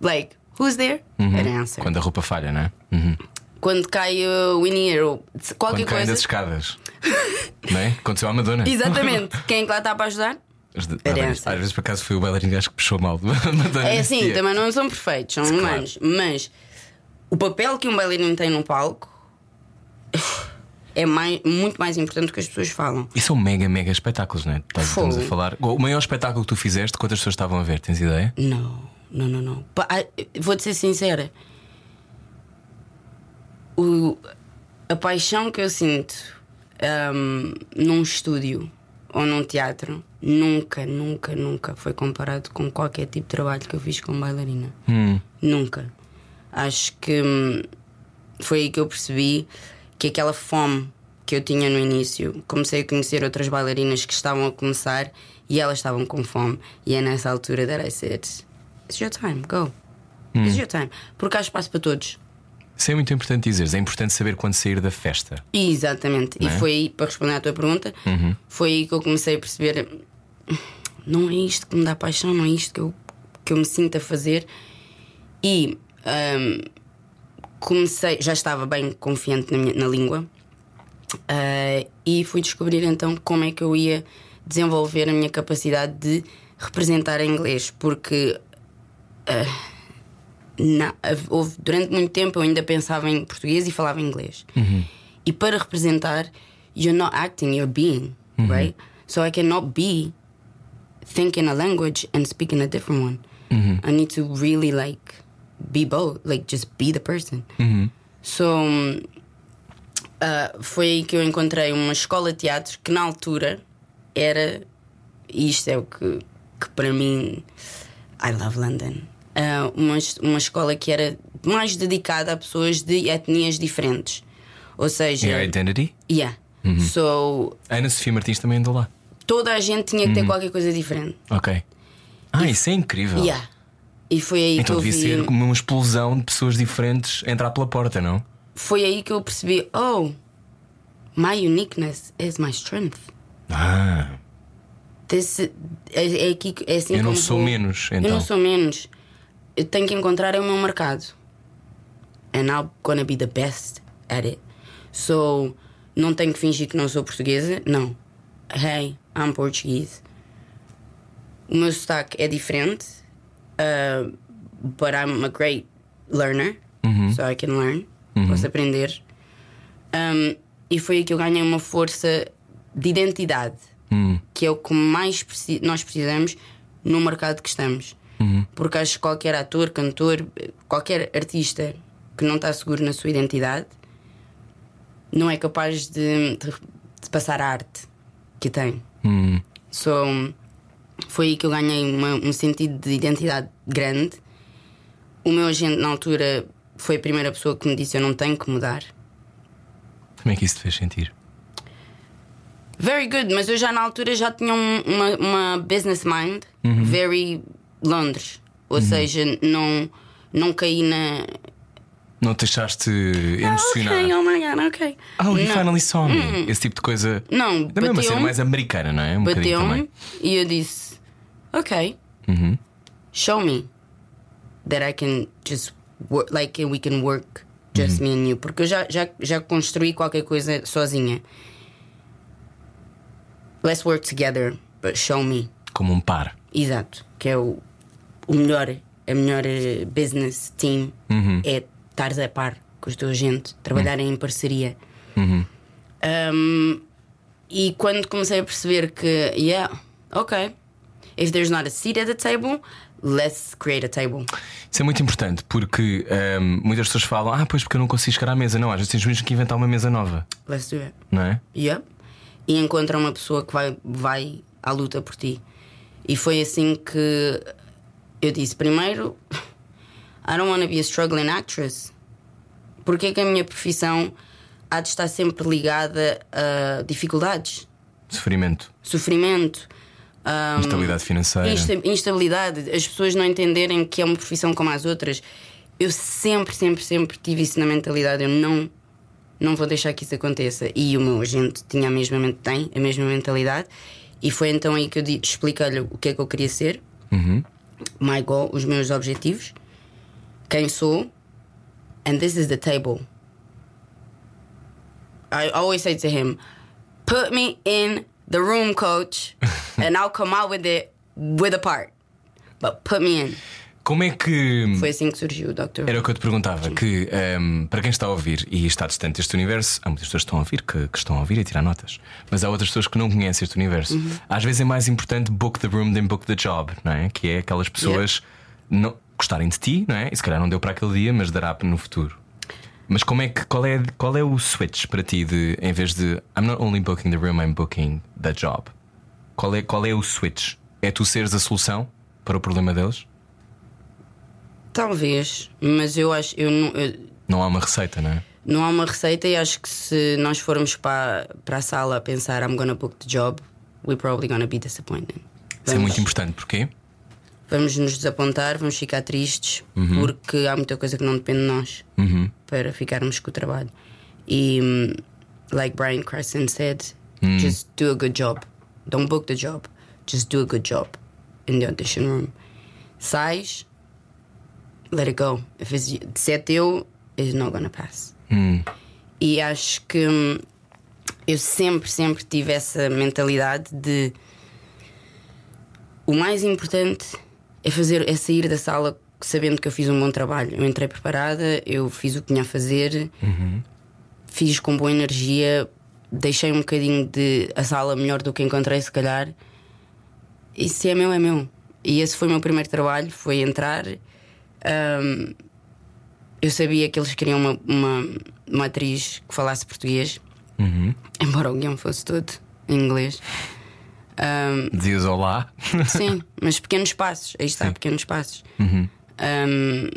like, who's there? A dancer. Uhum. Quando a roupa falha, não é? Uhum. Quando cai o in-ear ou qualquer Quando coisa. das escadas. não é? Aconteceu à Madonna. Exatamente. Quem é que lá está para ajudar? Dança. às vezes por acaso foi o bailarino acho que puxou mal. Madonna É assim, também não são perfeitos, são Claro. humanos. Mas o papel que um bailarino tem no palco é mais, muito mais importante do que as pessoas falam. E são mega, mega espetáculos, não é? Estamos- Estamos a falar. O maior espetáculo que tu fizeste, quantas pessoas estavam a ver? Tens ideia? Não, não, não, não. Vou-te ser sincera. O- a paixão que eu sinto ahm, num estúdio ou num teatro, nunca, nunca, nunca foi comparado com qualquer tipo de trabalho que eu fiz como bailarina. Hum. Nunca. Acho que hum, foi aí que eu percebi que aquela fome que eu tinha no início, comecei a conhecer outras bailarinas que estavam a começar e elas estavam com fome. E é nessa altura that I said: It's your time, go. It's your time. Porque há espaço para todos. Isso é muito importante dizeres. É importante saber quando sair da festa. Exatamente. É? E foi aí, para responder à tua pergunta, foi aí que eu comecei a perceber: não é isto que me dá paixão, não é isto que eu, que eu me sinto a fazer. E hum, comecei, já estava bem confiante na, minha- na língua, ah, e fui descobrir então como é que eu ia desenvolver a minha capacidade de representar em inglês, porque na- houve, durante muito tempo eu ainda pensava em português e falava inglês. E para representar, you're not acting, you're being, right? So I cannot be thinking a language and speaking a different one. I need to really like be both, like just be the person. So um, uh, foi aí que eu encontrei uma escola de teatro que na altura era isto é o que, que para mim I love London. Uh, uma, uma escola que era mais dedicada a pessoas de etnias diferentes. Ou seja, É a Identity? yeah. So A Ana Sofia Martins também andou lá. toda a gente tinha que ter qualquer coisa diferente. Ok. Ah, isso é incrível. Yeah. E foi aí Então que eu devia vi. ser como uma explosão de pessoas diferentes entrar pela porta, não? Foi aí que eu percebi, oh, my uniqueness is my strength. Ah, This, é, é, aqui, que- é assim eu não sou vou- menos, Eu então. não sou menos. Eu tenho que encontrar é o meu mercado. And I'm gonna be the best at it. So, não tenho que fingir que não sou portuguesa. Não. Hey, I'm Portuguese. O meu sotaque é diferente. uh, but I'm a great learner. So I can learn. Posso aprender. Um, e foi aí que eu ganhei uma força de identidade. Que é o que mais preci- nós precisamos no mercado que estamos. Porque acho que qualquer ator, cantor, qualquer artista que não está seguro na sua identidade não é capaz de, de- de passar a arte que tem. Hum. So, foi aí que eu ganhei uma- um sentido de identidade grande. O meu agente, na altura, foi a primeira pessoa que me disse: Eu não tenho que mudar. Como é que isso te fez sentir? Very good, mas eu já na altura já tinha um- uma, uma business mind very Londres. Ou seja, não, não caí na. Não te deixaste emocionar? Ok, oh my god, ok. Oh, não, finally saw me. Esse tipo de coisa. Não, Também é uma cena mais americana, não é? Um bateu-me também. e eu disse: Ok, show me that I can just work, like we can work just me and you. Porque eu já, já, já construí qualquer coisa sozinha. Let's work together, but show me. Como um par. Exato, que é o, o melhor, a melhor eh, business team é estares a par com os teus agentes, trabalharem em parceria. Um, e quando comecei a perceber que, yeah, ok, if there's not a seat at the table, let's create a table. Isso é muito importante porque ahm, muitas pessoas falam: Ah, pois porque eu não consigo chegar à mesa. Não, às vezes tens mesmo que inventar uma mesa nova, Let's do it. não é? Yep. E encontra uma pessoa que vai, vai à luta por ti. E foi assim que eu disse: primeiro, I don't want to be a struggling actress. Porque é que a minha profissão há de estar sempre ligada a dificuldades, Sofrimento, sofrimento, um, instabilidade financeira. insta- instabilidade, as pessoas não entenderem que é uma profissão como as outras. Eu sempre, sempre, sempre tive isso na mentalidade. Eu não, não vou deixar que isso aconteça. E o meu agente tinha a mesma, tem a mesma mentalidade. E foi então aí que eu expliquei-lhe o que é que eu queria ser, my goal, os meus objetivos, quem sou, and this is the table. I always say to him, put me in the room, coach, and I'll come out with it with a part. But put me in. Como é que. Foi assim que surgiu o Dr. Era o que eu te perguntava, que ahm, para quem está a ouvir e está distante deste universo, há muitas pessoas que estão a ouvir que, que estão a ouvir e tirar notas, mas há outras pessoas que não conhecem este universo. Uhum. Às vezes é mais importante book the room than book the job, não é? Que é aquelas pessoas não, gostarem de ti, não é? E se calhar não deu para aquele dia, mas dará no futuro. Mas como é que qual é, qual é o switch para ti de em vez de I'm not only booking the room, I'm booking the job? Qual é, qual é o switch? É tu seres a solução para o problema deles? Talvez, mas eu acho. Eu não, eu- Não há uma receita, não é? não há uma receita e acho que se nós formos para, para a sala a pensar I'm gonna book the job, we're probably gonna be disappointed. Isso é muito importante, porquê? Vamos nos desapontar, vamos ficar tristes porque há muita coisa que não depende de nós para ficarmos com o trabalho. E, hum, like Brian Crescent said, just do a good job. Don't book the job, just do a good job in the audition room. Sais, let it go. If it's, se é teu, it's not gonna pass. E acho que hum, eu sempre, sempre tive essa mentalidade de o mais importante é fazer é sair da sala sabendo que eu fiz um bom trabalho. Eu entrei preparada, eu fiz o que tinha a fazer, fiz com boa energia, deixei um bocadinho de a sala melhor do que encontrei, se calhar. E se é meu, é meu. E esse foi o meu primeiro trabalho, foi entrar. Ahm, eu sabia que eles queriam uma, uma, uma atriz que falasse português, embora o guião fosse todo em inglês. Ahm, Dizias olá. Sim, mas pequenos passos. Aí está, pequenos passos. Um,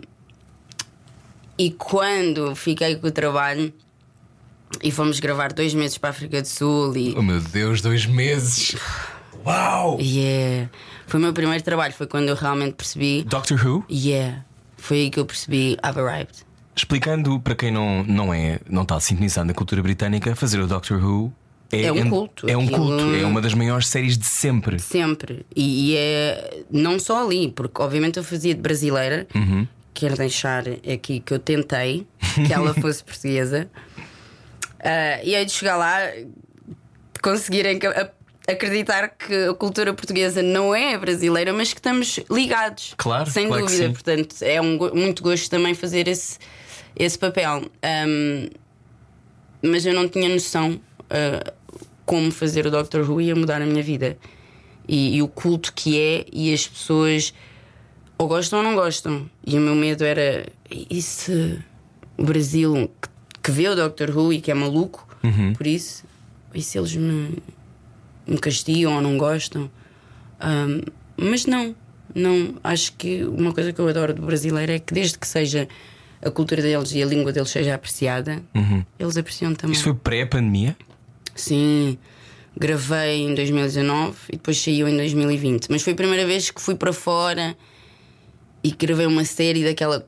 e quando fiquei com o trabalho e fomos gravar dois meses para a África do Sul e. Oh meu Deus, dois meses! Uau! Yeah. Foi o meu primeiro trabalho, foi quando eu realmente percebi. Doctor Who? Yeah. Foi aí que eu percebi I've arrived. Explicando para quem não, não é, não está sintonizado na cultura britânica, fazer o Doctor Who É um en- culto, É um culto, é uma das maiores séries de sempre. Sempre. E, e é não só ali, porque obviamente eu fazia de brasileira. Quero deixar aqui que eu tentei que ela fosse portuguesa. Ah, e aí de chegar lá, conseguirem que- a- acreditar que a cultura portuguesa não é brasileira, mas que estamos ligados. Claro, Sem claro dúvida. Portanto, é um, muito gosto também fazer esse, esse papel. Ahm, mas eu não tinha noção ah, como fazer o Doctor Who ia mudar a minha vida. E, e o culto que é, e as pessoas ou gostam ou não gostam. E o meu medo era: e se o Brasil, que, que vê o Doctor Who e que é maluco por isso, e se eles me, me castigam ou não gostam? Ahm, mas não, não. Acho que uma coisa que eu adoro do brasileiro é que, desde que seja a cultura deles e a língua deles seja apreciada, eles apreciam também. Isto foi pré-pandemia? Sim, gravei em 2019 e depois saiu em 2020. Mas foi a primeira vez que fui para fora e gravei uma série daquela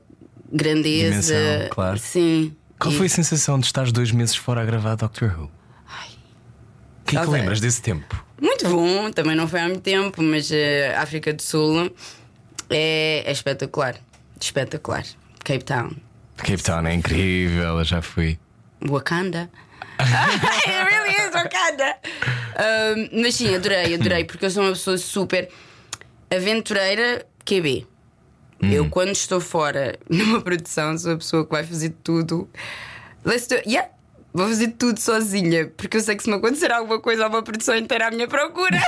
grandeza. Dimensão, claro. Sim. Qual E- foi a sensação de estar dois meses fora a gravar Doctor Who? O que é que lembras desse tempo? Muito bom, também não foi há muito tempo, mas a África do Sul é, é espetacular. Espetacular. Cape Town. Cape Town é incrível, eu já fui. Wakanda. It really is Wakanda. Um, mas sim, adorei, adorei, porque eu sou uma pessoa super aventureira QB. Eu, quando estou fora numa produção, sou a pessoa que vai fazer tudo. Let's do Yeah! Vou fazer tudo sozinha, porque eu sei que se me acontecer alguma coisa, há uma produção inteira à minha procura.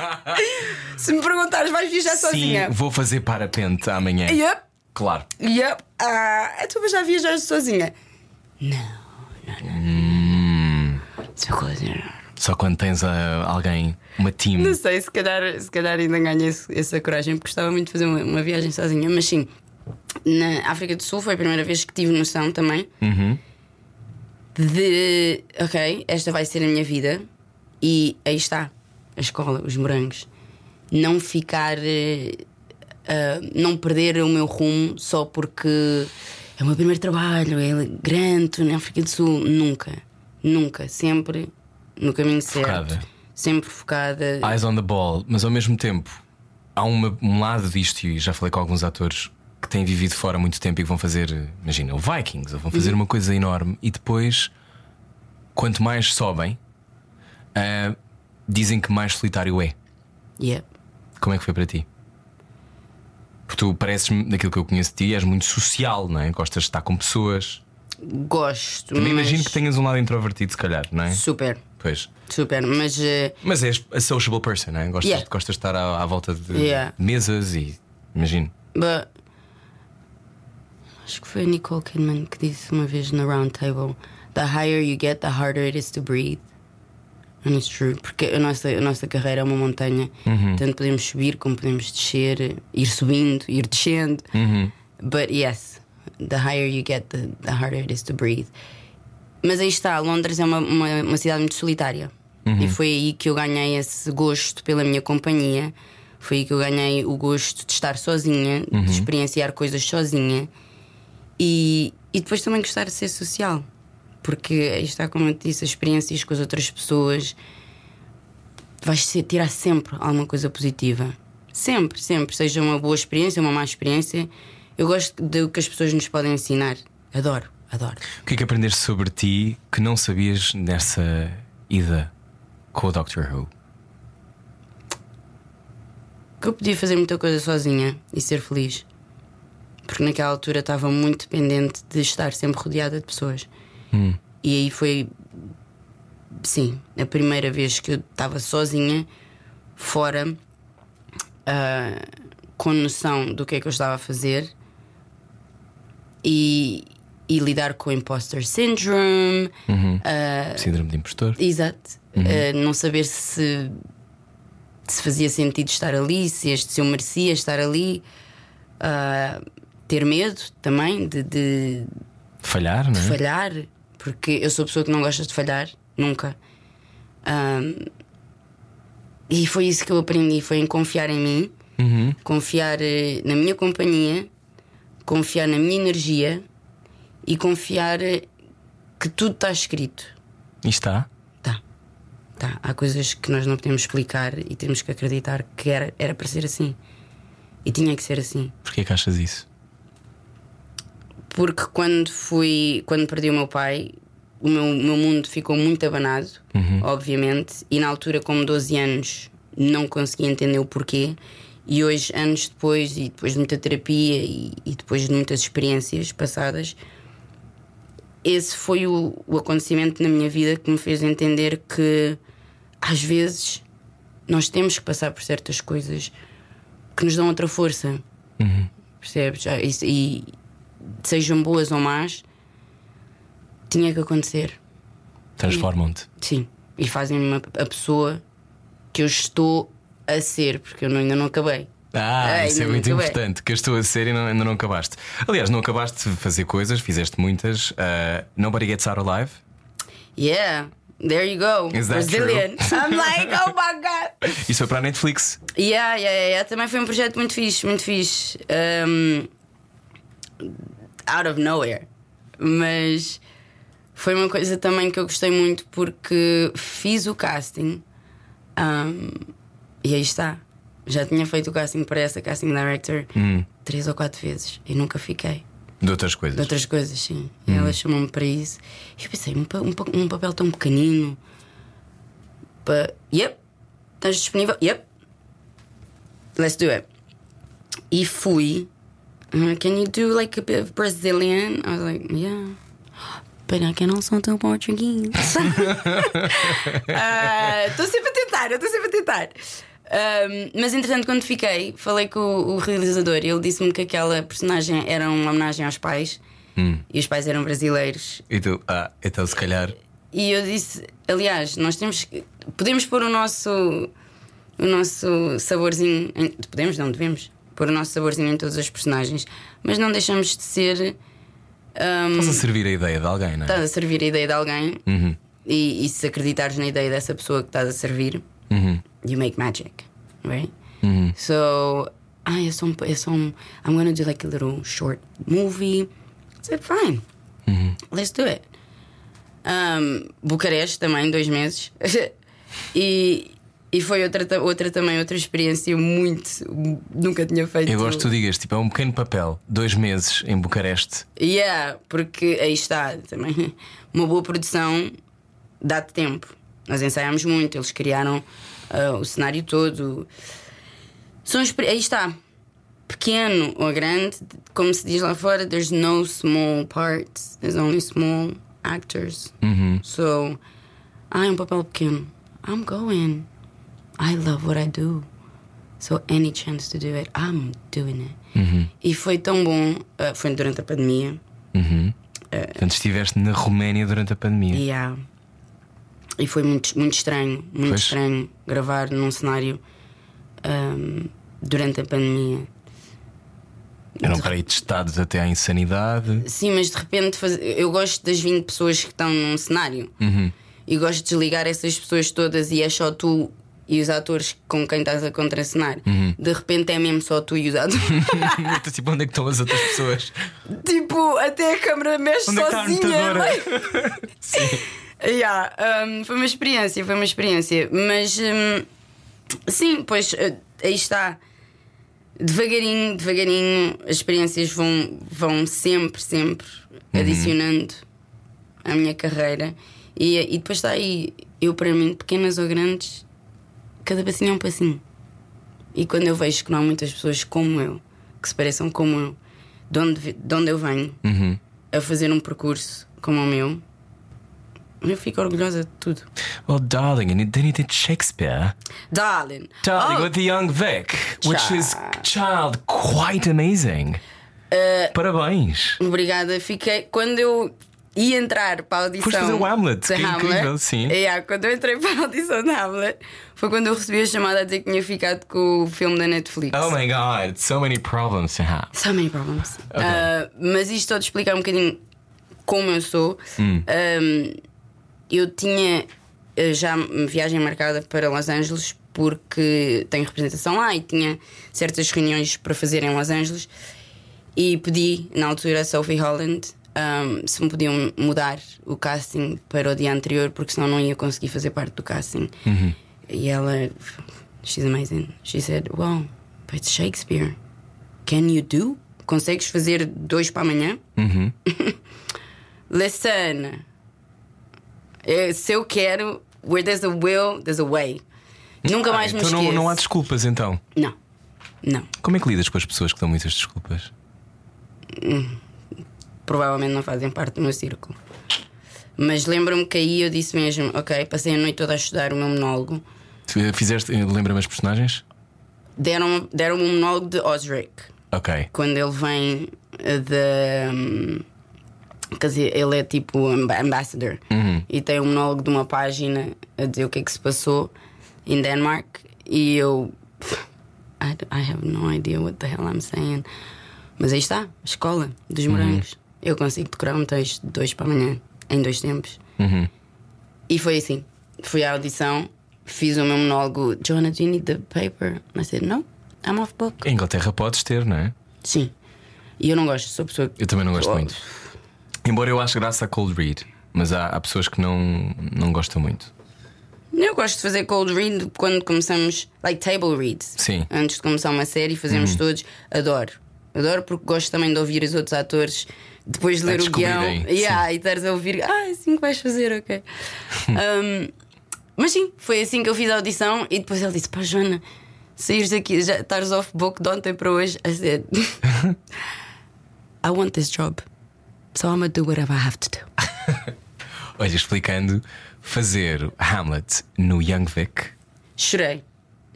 se me perguntares, vais viajar sozinha? Sim, vou fazer parapente amanhã. Yep, Claro. yep. Ah, tu mas já viajaste sozinha? Não, não, não. Coisa. Só quando tens ah, alguém, uma team. Não sei, se calhar, se calhar ainda ganhei essa coragem, porque gostava muito de fazer uma, uma viagem sozinha. Mas sim, na África do Sul foi a primeira vez que tive noção também de ok, esta vai ser a minha vida e aí está a escola, os morangos. Não ficar, ah, não perder o meu rumo só porque é o meu primeiro trabalho, é grande na África do Sul. Nunca, nunca, sempre no caminho certo, Focada. sempre focada. Eyes on the ball, mas ao mesmo tempo há uma- um lado disto, e já falei com alguns atores que têm vivido fora muito tempo e que vão fazer, imagina, o Vikings, ou vão fazer uma coisa enorme e depois, quanto mais sobem, ah, dizem que mais solitário é. Yeah. Como é que foi para ti? Porque tu pareces-me, daquilo que eu conheço de ti, és muito social, não é? Gostas de estar com pessoas. Gosto. Também mas imagino que tenhas um lado introvertido, se calhar, não é? Super, Pois. super. Mas eh, Mas és a sociable person, não é? Gostas, Yeah. gostas de estar à, à volta de Yeah. mesas e. Imagino. But acho que foi a Nicole Kidman que disse uma vez no Round Table: The higher you get, the harder it is to breathe. And it's true. Porque a nossa, a nossa carreira é uma montanha. Tanto podemos subir como podemos descer, ir subindo, ir descendo. But yes, the higher you get, the, the harder it is to breathe. Mas aí está, Londres é uma, uma, uma cidade muito solitária. E foi aí que eu ganhei esse gosto pela minha companhia. Foi aí que eu ganhei o gosto de estar sozinha, de experienciar coisas sozinha. E, e depois também gostar de ser social. Porque está, como eu te disse, as experiências com as outras pessoas vais tirar sempre alguma coisa positiva. Sempre, sempre. Seja uma boa experiência, uma má experiência. Eu gosto do que as pessoas nos podem ensinar. Adoro, adoro. O que é que aprendeste sobre ti que não sabias nessa ida com o Doctor Who? Que eu podia fazer muita coisa sozinha e ser feliz. Porque naquela altura estava muito dependente de estar sempre rodeada de pessoas. E aí foi. Sim, a primeira vez que eu estava sozinha, fora, ah, com noção do que é que eu estava a fazer e, e lidar com o imposter syndrome. ah, Síndrome de impostor? Exato. Uh, não saber se, se fazia sentido estar ali, se, este, se eu merecia estar ali. Uh, ter medo também de, de Falhar, não é? falhar, porque eu sou a pessoa que não gosta de falhar, nunca. Um, e foi isso que eu aprendi: foi em confiar em mim, Uhum. confiar eh, na minha companhia, confiar na minha energia e confiar eh, que tudo está escrito. E está? Tá. Tá. Há coisas que nós não podemos explicar e temos que acreditar que era, era para ser assim. E tinha que ser assim. Porquê que achas isso? Porque quando fui. Quando perdi o meu pai, o meu, o meu mundo ficou muito abanado, obviamente. E na altura, como 12 anos, não conseguia entender o porquê. E hoje, anos depois, e depois de muita terapia e, e depois de muitas experiências passadas, esse foi o, o acontecimento na minha vida que me fez entender que às vezes nós temos que passar por certas coisas que nos dão outra força. Percebes? Ah, isso- E, sejam boas ou más, tinha que acontecer. Transformam-te. Sim. E fazem-me a pessoa que eu estou a ser, porque eu não- ainda não acabei. Ah, Ai, isso é muito acabei. importante. Que eu estou a ser e não- ainda não acabaste. Aliás, não acabaste de fazer coisas, fizeste muitas. Ah, Nobody Gets Out Alive. Yeah, there you go. Is that Brazilian. I'm like, oh my god. Isso foi para a Netflix. Yeah, yeah, yeah, yeah. Também foi um projeto muito fixe, muito fixe. Um, out of nowhere. Mas foi uma coisa também que eu gostei muito porque fiz o casting um, e aí está. Já tinha feito o casting para essa casting director três ou quatro vezes e nunca fiquei. De outras coisas. De outras coisas, sim. E ela chamou-me para isso. E eu pensei, um, um um papel tão pequenino. But, yep, estás disponível? Yep. Let's do it. E fui. Uh, can you do like a bit of Brazilian? I was like, yeah. But I can also do Portuguese. Ah, Estou sempre a tentar, eu estou sempre a tentar. Ahm, mas entretanto, quando fiquei, falei com o, o realizador e ele disse-me que aquela personagem era uma homenagem aos pais e os pais eram brasileiros. E tu, ah, então se calhar. E eu disse: aliás, nós temos que. Podemos pôr o nosso. O nosso saborzinho. Em, podemos, não devemos. Pôr o nosso saborzinho em todas as personagens, mas não deixamos de ser. ahm, Estás a servir a ideia de alguém, não é? estás a servir a ideia de alguém e, e se acreditares na ideia dessa pessoa que estás a servir, you make magic, right? So, ah, é só um, é só um, I'm gonna do like a little short movie. I said, fine, let's do it. Um, Bucareste também, dois meses. e, e foi outra, outra também, outra experiência muito. Nunca tinha feito. Eu gosto que tu digas, tipo, é um pequeno papel, dois meses em Bucareste. Yeah, porque aí está também. Uma boa produção dá-te tempo. Nós ensaiámos muito, eles criaram ah, o cenário todo. São aí está. Pequeno ou grande, como se diz lá fora, there's no small parts, there's only small actors. So, ah, é um papel pequeno. I'm going. I love what I do. So any chance to do it, I'm doing it. E foi tão bom. ah, foi durante a pandemia. Portanto, estiveste na Roménia durante a pandemia. Yeah. E foi muito, muito estranho, muito Pois. estranho gravar num cenário ahm, durante a pandemia. Eram para aí testados até à insanidade. Sim, mas de repente faz- eu gosto das 20 pessoas que estão num cenário e gosto de desligar essas pessoas todas e é só tu e os atores com quem estás a contracenar. De repente é mesmo só tu e os atores. Tipo, onde é que estão as outras pessoas? tipo, até a câmera mexe Onde é sozinha. anotadora? Sim. Yeah, um, foi uma experiência, foi uma experiência. Mas um, sim, pois uh, aí está. Devagarinho, devagarinho, as experiências vão, vão sempre, sempre adicionando à minha carreira. E, e depois está aí, eu para mim, pequenas ou grandes, cada passinho é um passinho. E quando eu vejo que não há muitas pessoas como eu, que se pareçam como eu, de onde, de onde eu venho, a fazer um percurso como o meu, eu fico orgulhosa de tudo. Well, darling, and then you did Shakespeare. Darling. Darling, Oh, with the young Vic, which is child quite amazing. Uh, Parabéns. Obrigada. Fiquei. Quando eu ia entrar para a audição. Foste fazer o Hamlet, que é incrível, sim. Yeah, quando eu entrei para a audição de Hamlet, foi quando eu recebi a chamada a dizer que tinha ficado com o filme da Netflix. Oh my god, so many problems to have. So many problems. Uh, mas isto só de explicar um bocadinho como eu sou. Hum. Um, eu tinha uh, já viagem marcada para Los Angeles porque tenho representação lá e tinha certas reuniões para fazer em Los Angeles e pedi na altura a Sophie Holland um, se me podiam mudar o casting para o dia anterior porque senão não ia conseguir fazer parte do casting. E ela, she's amazing. She said, Well, but it's Shakespeare. Can you do? Consegues fazer dois para amanhã? Listen, eh, se eu quero, where there's a will, there's a way. Nunca mais me então esqueço. não, não há desculpas então. Não, não. Como é que lidas com as pessoas que dão muitas desculpas? Provavelmente não fazem parte do meu círculo. Mas lembro-me que aí eu disse mesmo: Ok, passei a noite toda a estudar o meu monólogo. Tu Fizeste, lembra-me as personagens? Deram-me deram um monólogo de Osric. Ok. quando ele vem eh, de. hum, Quer dizer, ele é tipo amba- ambassador e tem um monólogo de uma página a dizer o que é que se passou em Denmark e eu. I, I have no idea what the hell I'm saying. Mas aí está, escola dos morangos. Eu consigo decorar um texto de dois para amanhã, em dois tempos. E foi assim. Fui à audição, fiz o meu monólogo. Joanna, do you need the paper? I said, no, I'm off book. Em Inglaterra podes ter, não é? Sim. E eu não gosto, sou pessoa que. Eu também não gosto Oh. muito. Embora eu ache graça a cold read, mas há, há pessoas que não, não gostam muito. Eu gosto de fazer cold read quando começamos, like table reads. Sim. Antes de começar uma série, fazemos todos. Adoro. Adoro porque gosto também de ouvir os outros atores depois de ler o guião. Yeah, e estares a ouvir, ah, é assim que vais fazer, ok. Um, mas sim, foi assim que eu fiz a audição e depois ele disse: Pá, Joana, saíres daqui, já estás off book de ontem para hoje. I said, I want this job. So I'm gonna do whatever I have to do. Olha, explicando, fazer Hamlet no Young Vic. Chorei.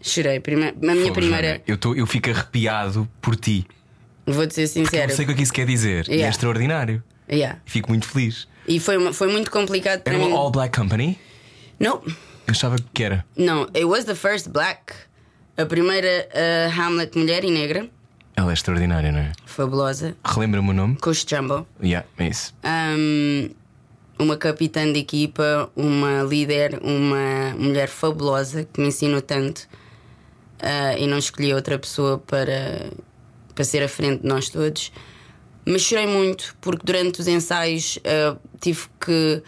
Chorei. Prime... A minha primeira. Joana, eu, tô, eu fico arrepiado por ti. Vou-te ser sincera. Não sei o que é que isso quer dizer. E é Yeah. extraordinário. Yeah. Fico muito feliz. E foi, uma- foi muito complicado para Era mim. uma all black company? Não, Eu achava que era. não. It was the first black. A primeira uh, Hamlet mulher e negra. Ela é extraordinária, não é? Fabulosa. Relembra-me o nome? Coach Jumbo. Yeah, é isso. Um, uma capitã de equipa, uma líder, uma mulher fabulosa que me ensinou tanto. Uh, e não escolhi outra pessoa para, para ser à frente de nós todos. Mas chorei muito porque durante os ensaios uh, tive que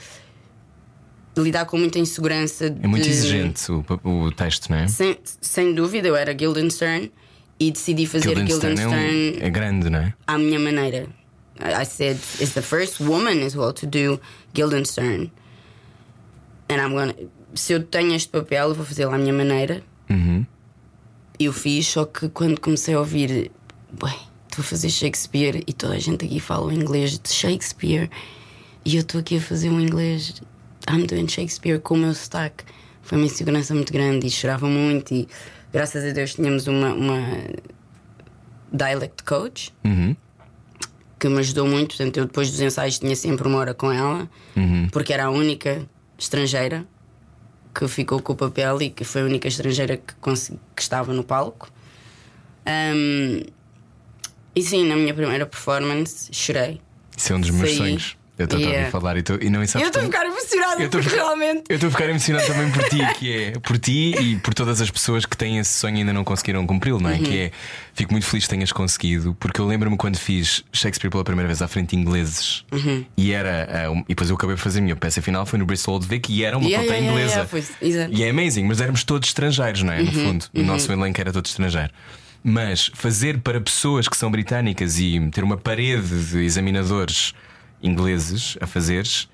lidar com muita insegurança. É muito de- exigente o, o texto, não é? Sem, sem dúvida, eu era Guildenstern e decidi fazer Guildenstern Guildenstern, é, um, é grande, não é? à minha maneira. I said, it's the first woman as well to do Guildenstern. And I'm gonna. Se eu tenho este papel, eu vou fazê-lo à minha maneira. E eu fiz, só que quando comecei a ouvir, ué, estou a fazer Shakespeare e toda a gente aqui fala o inglês de Shakespeare e eu estou aqui a fazer um inglês, I'm doing Shakespeare com o meu sotaque. Foi uma insegurança muito grande e chorava muito. E graças a Deus tínhamos uma, uma dialect coach que me ajudou muito. Portanto, eu depois dos ensaios tinha sempre uma hora com ela, porque era a única estrangeira que ficou com o papel e que foi a única estrangeira que, consegui, que estava no palco. Um, e sim, na minha primeira performance chorei. Isso é um dos meus Saí. sonhos. Eu estou a Yeah. ouvir falar e, tu, e não sabes Eu estou a ficar emocionada Eu a porque realmente. Eu estou a ficar emocionado também por ti, que é por ti e por todas as pessoas que têm esse sonho e ainda não conseguiram cumpri-lo, não é? Que é fico muito feliz que tenhas conseguido, porque eu lembro-me quando fiz Shakespeare pela primeira vez à frente de ingleses e era ah, e depois eu acabei de fazer a minha peça final, foi no Bristol Old Vic e era uma Yeah, plateia yeah, inglesa. yeah, yeah, foi-. E é amazing, mas éramos todos estrangeiros, não é? No fundo, o nosso elenco era todo estrangeiro. Mas fazer para pessoas que são britânicas e ter uma parede de examinadores ingleses a fazeres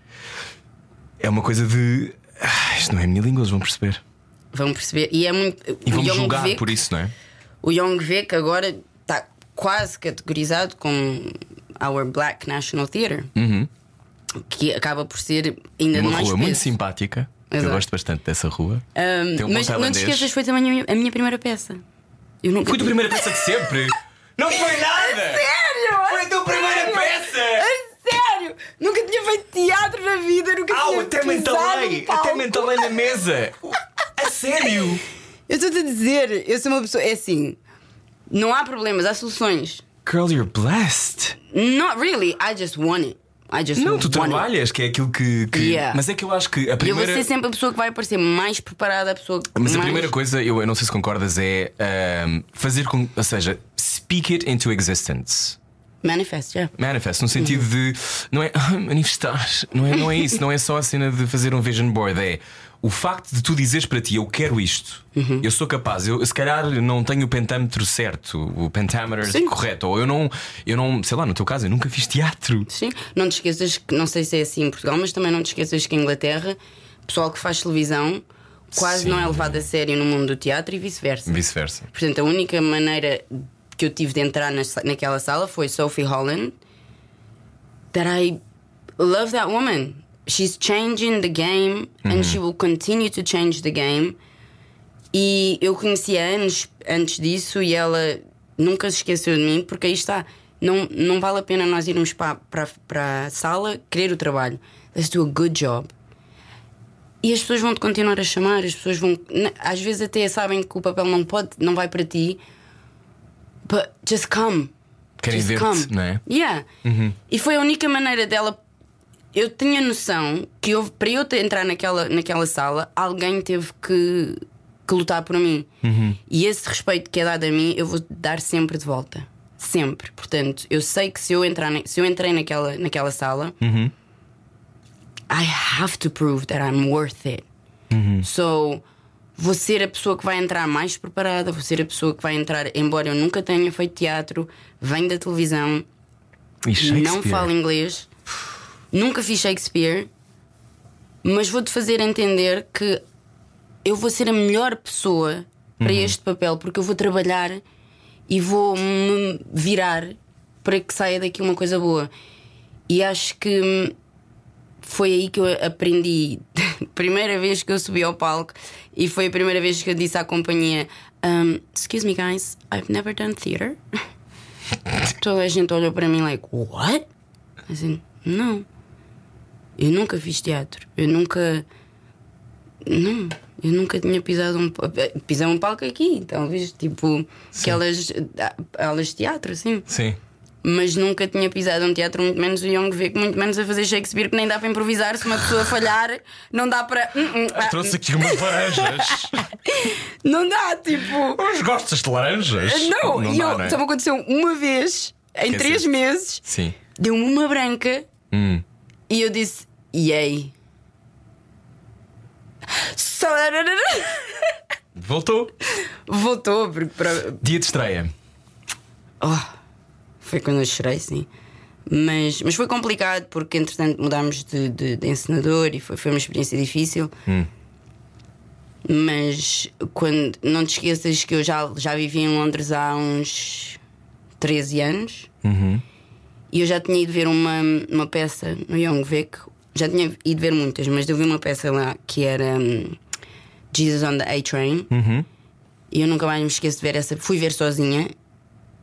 é uma coisa de. Ah, isto não é a minha língua, eles vão perceber. Vão perceber. E é muito. E Young julgar por isso, não é? O Young Vic agora está quase categorizado como Our Black National Theatre. Que acaba por ser ainda Uhum. Uma mais rua muito peso. simpática. Eu Exato. gosto bastante dessa rua. Um, um mas não te esqueças, foi também a minha, a minha primeira peça. Eu nunca Foi a tua primeira peça de sempre? Não foi nada! Sério? Foi a tua primeira peça! A sério! Nunca tinha feito teatro na vida, nunca Au, tinha até pisado mentalei! num palco. Até mentalei na mesa! A sério? Eu estou-te a dizer, eu sou uma pessoa. É assim, não há problemas, há soluções. Girl, you're blessed! Not really, I just want it. Não, tu trabalhas, que é aquilo que. que- Yeah. Mas é que eu acho que a E eu vou primeira. ser sempre a pessoa que vai parecer mais preparada, a pessoa que Mas a mais... primeira coisa, eu, eu não sei se concordas, é ahm, fazer com. Ou seja, speak it into existence. Manifest, yeah. Manifest, no sentido Uhum. de. Não é manifestar, não é, não é isso, não é só a cena de fazer um vision board, é o facto de tu dizeres para ti, eu quero isto, Uhum. eu sou capaz, eu se calhar não tenho o pentámetro certo, o pentámetro Sim. correto, ou eu não, eu não, sei lá, no teu caso, eu nunca fiz teatro. Sim, não te esqueças que, não sei se é assim em Portugal, mas também não te esqueças que em Inglaterra, o pessoal que faz televisão quase Sim. não é levado a sério no mundo do teatro e vice-versa. Vice-versa. Portanto, a única maneira que eu tive de entrar na- naquela sala foi Sophie Holland. That I love that woman. She's changing the game and she will continue to change the game. E eu conhecia anos antes disso e ela nunca se esqueceu de mim, porque aí está. Não, não vale a pena nós irmos para, para, para a sala querer o trabalho. Let's do a good job. E as pessoas vão-te continuar a chamar, as pessoas vão. Às vezes até sabem que o papel não pode, não vai para ti. But just come. Querem ver-te, não é? Yeah. E foi a única maneira dela. Eu tinha noção que houve, para eu entrar naquela, naquela sala, alguém teve que, que lutar por mim. E esse respeito que é dado a mim, eu vou dar sempre de volta. Sempre. Portanto, eu sei que se eu, entrar na- se eu entrei naquela, naquela sala, I have to prove that I'm worth it. So, vou ser a pessoa que vai entrar mais preparada, vou ser a pessoa que vai entrar, embora eu nunca tenha feito teatro, venho da televisão, E não falo inglês, nunca fiz Shakespeare, mas vou-te fazer entender que eu vou ser a melhor pessoa para este papel, porque eu vou trabalhar e vou me virar para que saia daqui uma coisa boa. E acho que foi aí que eu aprendi. primeira vez que eu subi ao palco e foi a primeira vez que eu disse à companhia: um, Excuse me, guys, I've never done theater. Toda a gente olhou para mim, like, what? Assim, não. Eu nunca fiz teatro. Eu nunca. Não. Eu nunca tinha pisado um. Pisei um palco aqui, talvez, tipo, aquelas ah, aulas de teatro, assim. Sim. Mas nunca tinha pisado um teatro, muito menos o Young Vic, muito menos a fazer Shakespeare, que nem dá para improvisar. Se uma pessoa falhar, não dá para. Hum, hum, ah, Trouxe aqui umas laranjas. não dá, tipo. Mas gostas de laranjas? Não, e dá, eu, não é? só me aconteceu uma vez, em Quer três dizer- meses, Sim. deu-me uma branca Hum. E eu disse: Yay. Só- Voltou. Voltou, porque para. Dia de estreia. Oh, foi quando eu chorei, sim. Mas, mas foi complicado porque, entretanto, mudámos de, de, de encenador e foi, foi uma experiência difícil. Mas quando não te esqueças que eu já, já vivi em Londres há uns 13 anos e eu já tinha ido ver uma, uma peça no Young Vic. Já tinha ido ver muitas, mas eu vi uma peça lá que era hum, Jesus on the A-Train. E eu nunca mais me esqueço de ver essa. Fui ver sozinha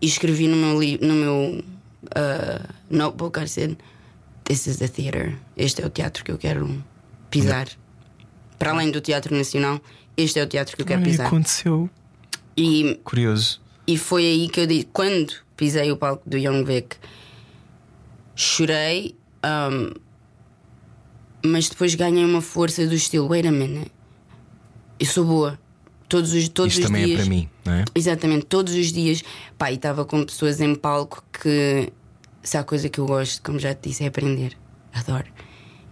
e escrevi no meu, li- no meu uh, notebook. I said, This is the theater. Este é o teatro que eu quero pisar. para além do Teatro Nacional, este é o teatro que eu quero Olha, pisar. aconteceu. E, Curioso. e foi aí que eu disse: quando pisei o palco do Young Vic, chorei, um, mas depois ganhei uma força do estilo: wait a minute, eu sou boa. Todos os, todos Isto os também dias. é para mim, não é? Exatamente, todos os dias. Pá, e estava com pessoas em palco que. Se há coisa que eu gosto, como já te disse, é aprender. Adoro.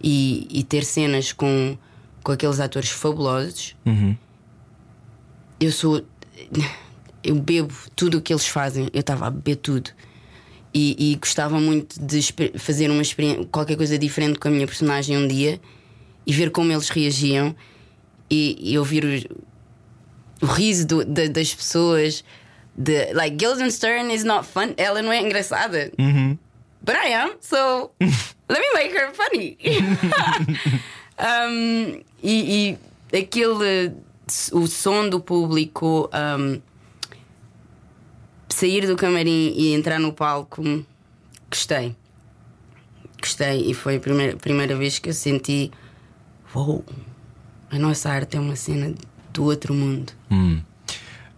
E, e ter cenas com, com aqueles atores fabulosos. Eu sou. Eu bebo tudo o que eles fazem. Eu estava a beber tudo. E, e gostava muito de fazer uma experiência, qualquer coisa diferente com a minha personagem um dia e ver como eles reagiam e, e ouvir os, o riso do- da- das pessoas. De, like, Guildenstern is not fun. Ela não é engraçada. But I am, so let me make her funny. Um, e, e aquele. O som do público. um, sair do camarim e entrar no palco. Gostei. Gostei. E foi a primeira, primeira vez que eu senti. Uou! A nossa arte é uma cena do outro mundo.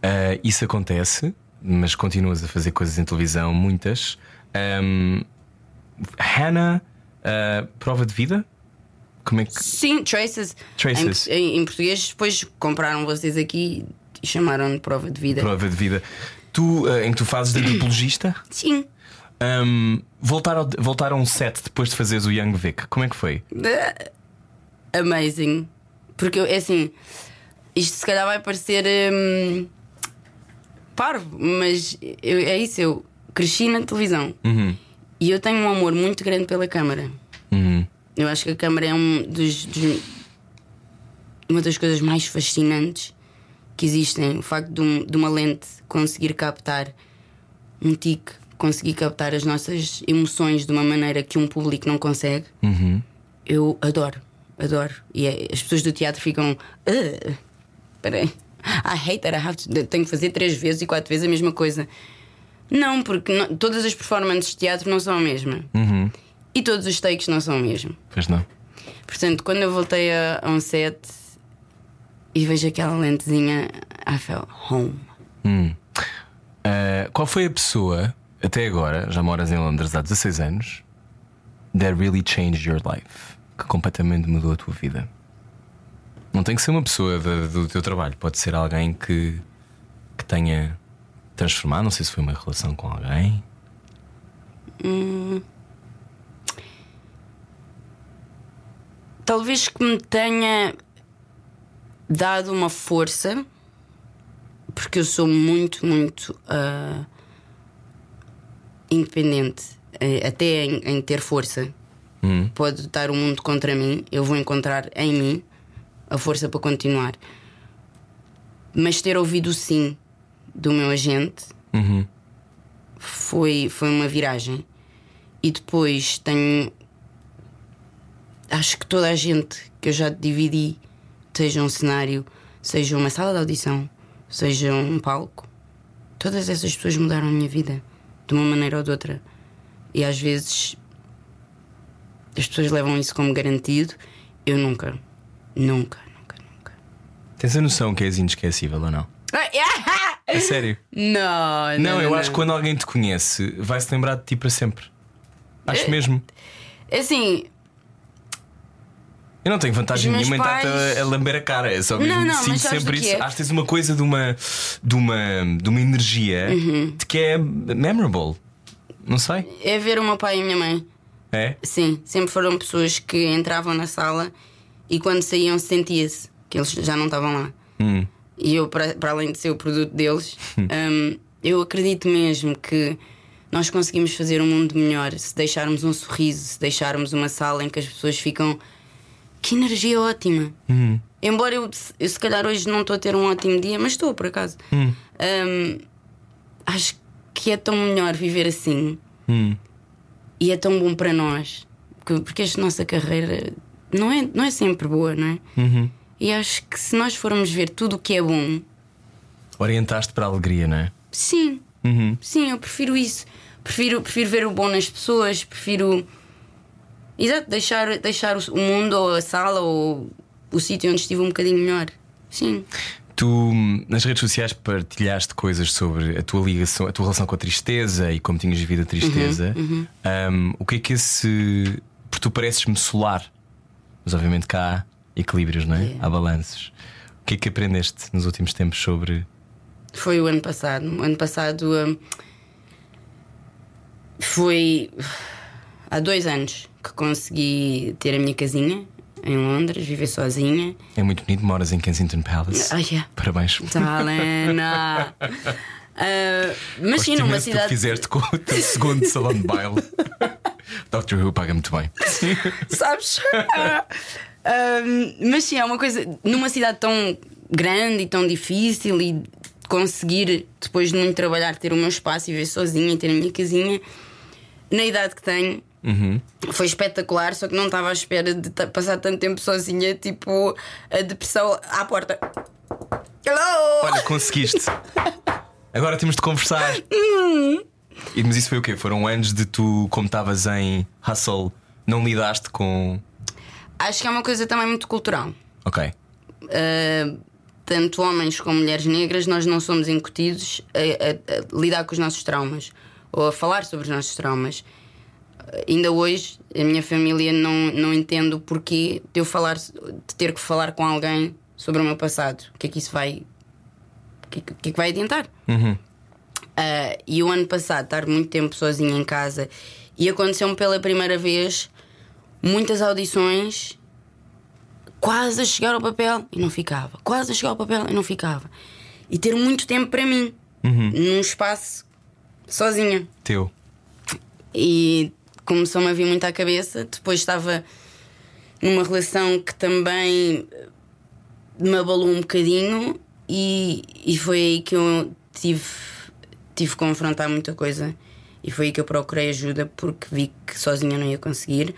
Ah, isso acontece, mas continuas a fazer coisas em televisão, muitas. Ahm, Hannah, ah, prova de vida? Como é que. Sim, Traces. Traces. Em, em- em português, depois compraram vocês aqui e chamaram de prova de vida. Prova de vida. Tu, ah, em que tu fazes de antropologista? Sim. Ahm, voltar, ao, voltar a um set depois de fazeres o Young Vic, como é que foi? Amazing. Porque eu, é assim, isto se calhar vai parecer hum, parvo, mas eu- é isso, eu cresci na televisão e eu tenho um amor muito grande pela câmara. Uhum. Eu acho que a câmara é um dos, dos- uma das coisas mais fascinantes que existem. O facto de, um- de uma lente conseguir captar um tique, conseguir captar as nossas emoções de uma maneira que um público não consegue. Eu adoro, adoro. E é- as pessoas do teatro ficam. "Ugh, Peraí. I hate that I have to. Tenho que fazer três vezes e quatro vezes a mesma coisa. Não, porque não- todas as performances de teatro não são a mesma. E todos os takes não são o mesmo. Pois não. Portanto, quando eu voltei a, a um set e vejo aquela lentezinha, I felt home. Ah, qual foi a pessoa, até agora, já moras em Londres há 16 anos, that really changed your life? Que completamente mudou a tua vida? Não tem que ser uma pessoa da- do teu trabalho, pode ser alguém que, que tenha transformado. Não sei se foi uma relação com alguém. Talvez que me tenha dado uma força, porque eu sou muito, muito ah, independente, eh, até em, em ter força. Pode estar o mundo contra mim, eu vou encontrar em mim a força para continuar. Mas ter ouvido o sim do meu agente foi, foi uma viragem. E depois tenho acho que toda a gente que eu já dividi, seja um cenário, seja uma sala de audição, seja um palco, todas essas pessoas mudaram a minha vida de uma maneira ou de outra. E às vezes as pessoas levam isso como garantido. Eu nunca, nunca, nunca, nunca. Tens a noção que és inesquecível ou não? É sério? Não, Não, eu acho que quando alguém te conhece, vai se lembrar de ti para sempre. Acho mesmo. Assim, Eu não tenho vantagem nenhuma em estar-te pais- a, a lamber a cara. É só mesmo Não, não, sinto sempre isso. é? Acho que tens uma coisa de uma, de uma, de uma energia Uhum. de que é memorable. Não sei. é ver o meu pai e a minha mãe. É? Sim, sempre foram pessoas que entravam na sala e quando saíam sentia-se que eles já não estavam lá. Hum. E eu, para, para além de ser o produto deles, hum, eu acredito mesmo que nós conseguimos fazer um mundo melhor se deixarmos um sorriso, se deixarmos uma sala em que as pessoas ficam. Que energia ótima! Embora eu, eu, se calhar, hoje não estou a ter um ótimo dia, mas estou por acaso. Hum, acho que é tão melhor viver assim e é tão bom para nós porque, porque esta nossa carreira não é, não é sempre boa, não é? E acho que se nós formos ver tudo o que é bom, Orientaste para a alegria, não é? sim, sim, eu prefiro isso. Prefiro, prefiro ver o bom nas pessoas, prefiro. Exato, deixar, deixar o mundo ou a sala ou o sítio onde estive um bocadinho melhor. Sim. Tu nas redes sociais partilhaste coisas sobre a tua ligação, a tua relação com a tristeza e como tinhas vivido a tristeza. Uhum, Um, o que é que esse. Porque tu pareces-me solar, mas obviamente cá há equilíbrios, não é? Yeah. Há balanços. O que é que aprendeste nos últimos tempos sobre. Foi o ano passado. O ano passado hum, foi há dois anos que consegui ter a minha casinha em Londres, viver sozinha. É muito bonito, moras em Kensington Palace. Ah, yeah. Parabéns. Helena. Ah, mas sim, numa imenso que cidade. fizeste com o teu segundo salão de baile. Doctor Who paga muito bem. Sabes? Ah, mas sim, é uma coisa. Numa cidade tão grande e tão difícil e conseguir, depois de muito trabalhar, ter o meu espaço e viver sozinha e ter a minha casinha, na idade que tenho. Foi espetacular, só que não estava à espera de passar tanto tempo sozinha, tipo a depressão à porta. Hello! Olha, conseguiste. Agora temos de conversar. E, mas isso foi o quê? Foram anos de tu, como estavas em hustle, não lidaste com. Acho que é uma coisa também muito cultural. Ok. Uh, tanto homens como mulheres negras, nós não somos incutidos a, a- a lidar com os nossos traumas ou a falar sobre os nossos traumas. Ainda hoje, a minha família não, não entende o porquê de eu falar, de ter que falar com alguém sobre o meu passado. O que é que isso vai. O que, é que- é que vai adiantar? Uh, e o ano passado, estar muito tempo sozinha em casa e aconteceu-me pela primeira vez muitas audições quase a chegar ao papel e não ficava, quase a chegar ao papel e não ficava. E ter muito tempo para mim, num espaço sozinha. Teu. E começou-me a vir muito à cabeça. Depois estava numa relação que também me abalou um bocadinho, e, e foi aí que eu tive, tive que confrontar muita coisa. E foi aí que eu procurei ajuda porque vi que sozinha não ia conseguir.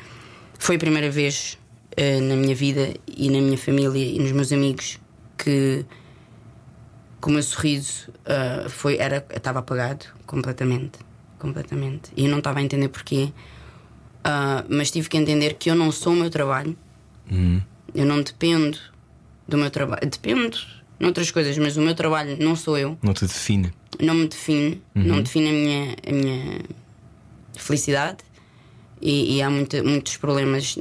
Foi a primeira vez eh, na minha vida e na minha família e nos meus amigos que, que o meu sorriso ah, foi, era, estava apagado completamente. Completamente. E eu não estava a entender porquê. Ah, mas tive que entender que eu não sou o meu trabalho. Eu não dependo do meu trabalho. Dependo noutras coisas, mas o meu trabalho não sou eu Não te define. não me define, não me define a minha, a minha felicidade e, e há muita- muitos problemas,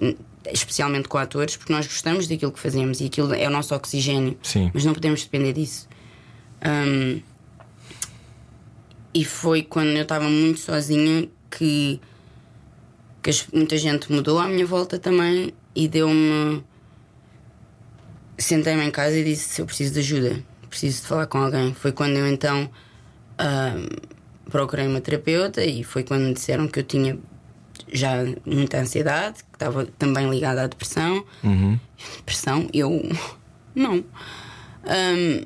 especialmente com atores, porque nós gostamos daquilo que fazemos e aquilo é o nosso oxigênio, Sim. mas não podemos depender disso. Hum, e foi quando eu estava muito sozinha que, que muita gente mudou à minha volta também e deu-me. Sentei-me em casa e disse: Eu preciso de ajuda, preciso de falar com alguém. Foi quando eu então ahm, procurei uma terapeuta e foi quando me disseram que eu tinha já muita ansiedade, que estava também ligada à depressão. Depressão, eu não. Ahm,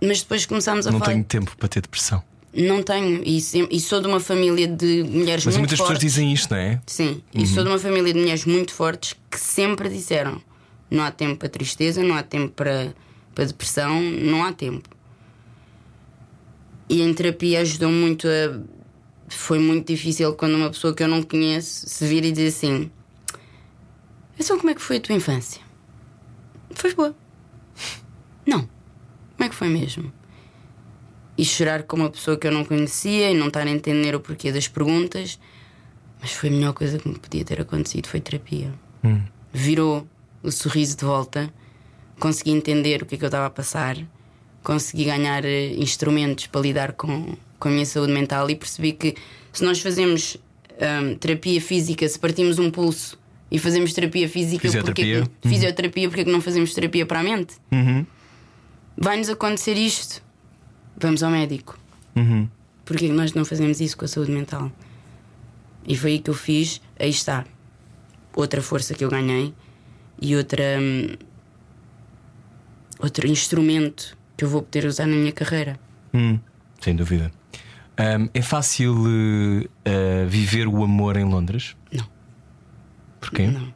mas depois começámos a Não falar. tenho tempo para ter depressão. Não tenho, e, e sou de uma família de mulheres Mas muito muitas pessoas fortes. dizem isto, não é? Sim, e sou de uma família de mulheres muito fortes que sempre disseram: não há tempo para tristeza, não há tempo para, para depressão, não há tempo. E em terapia ajudou muito a. Foi muito difícil quando uma pessoa que eu não conheço se vira e diz assim: Então, como é que foi a tua infância? Foi boa. Não. Como é que foi mesmo? E chorar com uma pessoa que eu não conhecia e não estar a entender o porquê das perguntas. Mas foi a melhor coisa que me podia ter acontecido, foi terapia. Virou o sorriso de volta, consegui entender o que é que eu estava a passar, consegui ganhar eh, instrumentos para lidar com, com a minha saúde mental e percebi que se nós fazemos hum, terapia física, se partimos um pulso e fazemos terapia física, Fisioterapia. Porque, que- fisioterapia, porque é que não fazemos terapia para a mente? Vai-nos acontecer isto. Vamos ao médico. Porquê que nós não fazemos isso com a saúde mental? E foi aí que eu fiz. Aí está. Outra força que eu ganhei e outra. hum, outro instrumento que eu vou poder usar na minha carreira. Hum, sem dúvida. Ahm, é fácil eh, viver o amor em Londres? Não. Porquê? Não.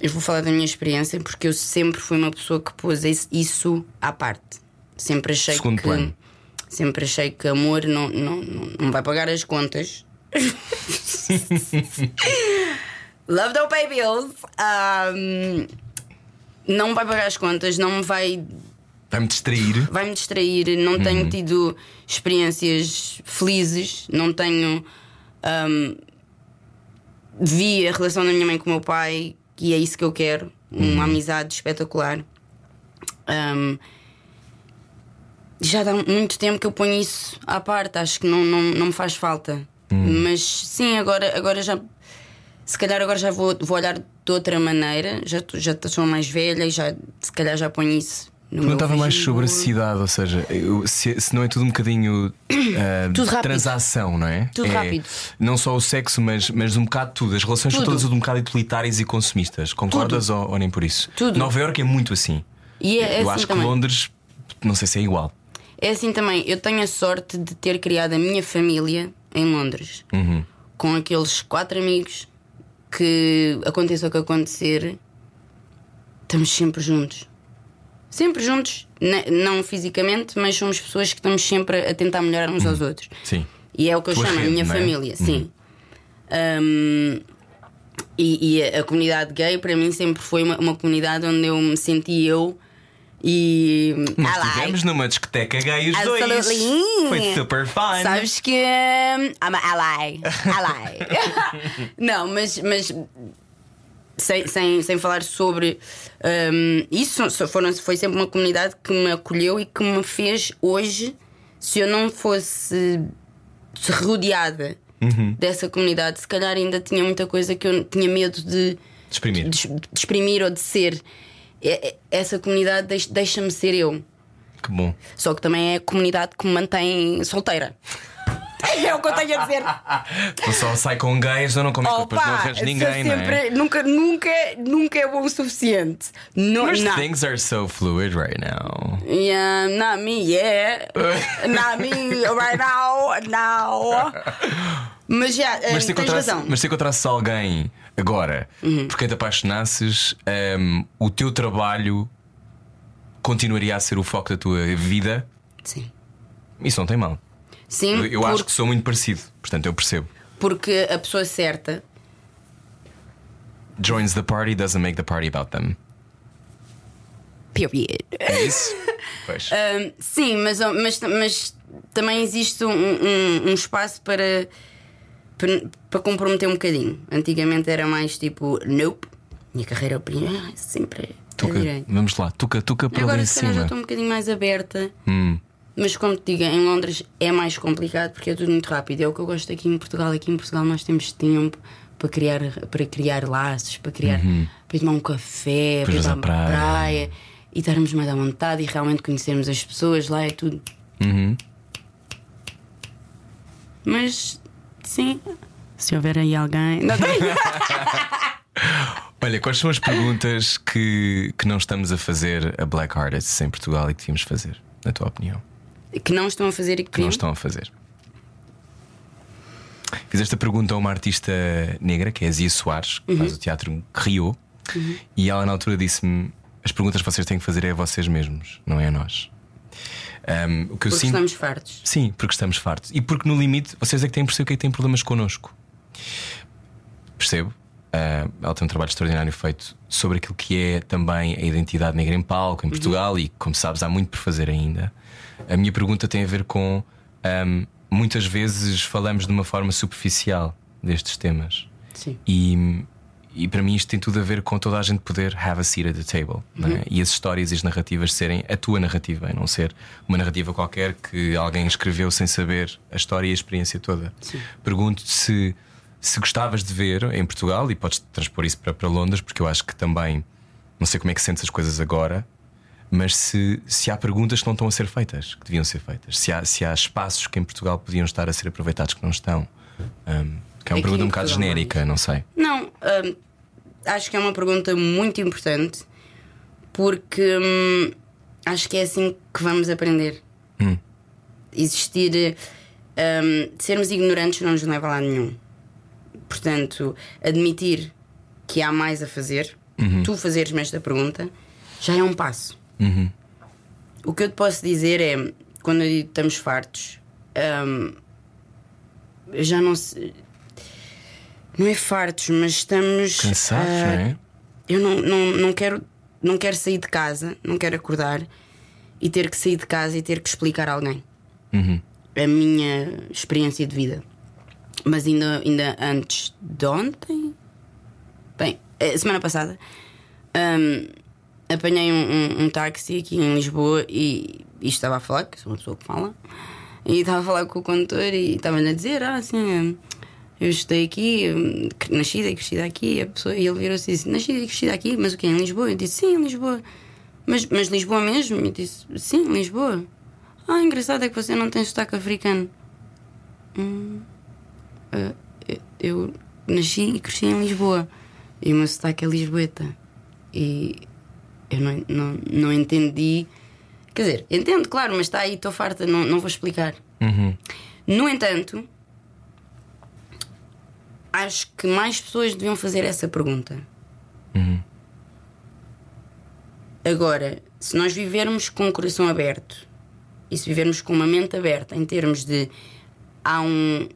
Eu vou falar da minha experiência porque eu sempre fui uma pessoa que pôs isso à parte. Sempre achei Segundo que. plano. Sempre achei que amor não, não, não, vai pagar as contas. Love don't pay bills. Um, não vai pagar as contas, não vai Vai-me distrair. vai-me distrair, não tenho tido experiências felizes, não tenho. hum, vi a relação da minha mãe com o meu pai, e é isso que eu quero, uma amizade espetacular. Hum, já dá muito tempo que eu ponho isso à parte, acho que não, não, não me faz falta. Mas sim, agora, agora já. Se calhar agora já vou, vou olhar de outra maneira, já, já sou mais velha e já, se calhar já ponho isso no meu Perguntava mais sobre a cidade, ou seja, eu- se, se não é tudo um bocadinho ah, Tudo rápido. transação, não é? Tudo É rápido. Não só o sexo, mas, mas um bocado tudo. As relações são Tudo. todas um bocado utilitárias e consumistas. Concordas ou, ou nem por isso? Tudo. Nova Iorque é muito assim. E é, é eu assim acho também. que Londres, não sei se é igual. É assim também. Eu tenho a sorte de ter criado a minha família em Londres. Uhum. Com aqueles quatro amigos que aconteça o que acontecer, estamos sempre juntos. Sempre juntos, não fisicamente, mas somos pessoas que estamos sempre a tentar melhorar uns aos outros. Sim. E é o que eu Tua chamo a minha é? família, sim. Um, e, e a, a comunidade gay para mim sempre foi uma, uma comunidade onde eu me senti eu e Nós like. estivemos numa discoteca gay os dois. Foi super fun. Sabes que hum, I'm a ally. ally. Não, mas, mas sem, sem, sem falar sobre hum, isso, foram, foi sempre uma comunidade que me acolheu e que me fez hoje, se eu não fosse rodeada Uhum. dessa comunidade, se calhar ainda tinha muita coisa que eu tinha medo de, Exprimir. de, de exprimir ou de ser. É- é- Essa comunidade deixa- deixa-me ser eu. Que bom. Só que também é a comunidade que me mantém solteira. É o que eu tenho a dizer. Tu só sai com gays, eu não como é depois não arranjas ninguém, não é? sempre- nunca, nunca, nunca é bom o suficiente. Não, Mas não. things are so fluid right now. Yeah, not me, yeah. not me right now, now. Mas já, eh, Mas se, tens encontrasse, razão. mas se encontrasses alguém agora Uhum. por quem te apaixonasses, hum, o teu trabalho continuaria a ser o foco da tua vida? Sim. Isso não tem mal. Sim, Eu, eu porque, acho que sou muito parecido, portanto eu percebo. porque a pessoa certa Joins the party doesn't make the party about them. Period. É isso? pois. Um, sim, mas, mas, mas também existe um, um- um espaço para, para, para comprometer um bocadinho. Antigamente era mais tipo, nope, minha carreira opinião sempre a Tuca, vamos lá, tuca, tuca para lá Agora em se calhar já cima. estou um bocadinho mais aberta. Hum. Mas como te digo, em Londres é mais complicado porque é tudo muito rápido. É o que eu gosto aqui em Portugal. Aqui em Portugal nós temos tempo para criar, para criar laços, para criar para ir tomar um café, para ir para à a praia. praia. e estarmos mais à vontade e realmente conhecermos as pessoas lá é tudo. Uhum. Mas sim, se houver aí alguém. Não. Olha, quais são as perguntas que, que não estamos a fazer a Black Artists em Portugal e que devíamos fazer, na tua opinião? que não estão a fazer e que, Que não estão a fazer. Fiz esta pergunta a uma artista negra, que é a Zia Soares, que Uhum. faz o teatro Rio, e ela na altura disse-me: as perguntas que vocês têm que fazer é a vocês mesmos, não é a nós. Um, o que eu Porque sinto. estamos fartos. Sim, porque estamos fartos. E porque no limite vocês é que têm o que é que têm problemas connosco. Percebo. Ah, ela tem um trabalho extraordinário feito sobre aquilo que é também a identidade negra em palco em Portugal e, como sabes, há muito por fazer ainda. A minha pergunta tem a ver com ahm, muitas vezes falamos de uma forma superficial destes temas. Sim. E, e para mim isto tem tudo a ver com toda a gente poder have a seat at the table é? e as histórias e as narrativas serem a tua narrativa e não ser uma narrativa qualquer que alguém escreveu sem saber a história e a experiência toda. Pergunto-te se, se gostavas de ver em Portugal e podes transpor isso para, para Londres, porque eu acho que também não sei como é que sentes as coisas agora. Mas se, se há perguntas que não estão a ser feitas, que deviam ser feitas, se há, se há espaços que em Portugal podiam estar a ser aproveitados que não estão, Hum, que é uma pergunta um bocado genérica, não sei. Não, hum, acho que é uma pergunta muito importante porque hum, acho que é assim que vamos aprender. Hum. Existir, hum, sermos ignorantes não nos leva a lado nenhum. Portanto, admitir que há mais a fazer, Uhum. tu fazeres-me esta pergunta, já é um passo. Uhum. O que eu te posso dizer é, quando eu digo estamos fartos, hum, já não se. Não é fartos, mas estamos. Cansados, ah, não é? Eu não, não, não quero não quero sair de casa, não quero acordar e ter que sair de casa e ter que explicar a alguém. A minha experiência de vida. Mas ainda, ainda antes de ontem, bem, semana passada, hum, apanhei um, um- um táxi aqui em Lisboa e, e estava a falar, que sou uma pessoa que fala, e estava a falar com o condutor e estava-lhe a dizer: Ah, assim, eu estudei aqui, nascida e crescida aqui. A pessoa, e ele virou-se e disse: Nascida e crescida aqui, mas o que? Em Lisboa? Eu disse: Sim, em Lisboa. Mas, mas Lisboa mesmo? Eu disse: Sim, Lisboa. Ah, engraçado é que você não tem sotaque africano. Hum, ah, eu- nasci e cresci em Lisboa e o meu sotaque é lisboeta. E eu não, não, não entendi. Quer dizer, entendo, claro, mas está aí, estou farta, não, não vou explicar. No entanto, acho que mais pessoas deviam fazer essa pergunta. Agora, se nós vivermos com o coração aberto e se vivermos com uma mente aberta em termos de há um,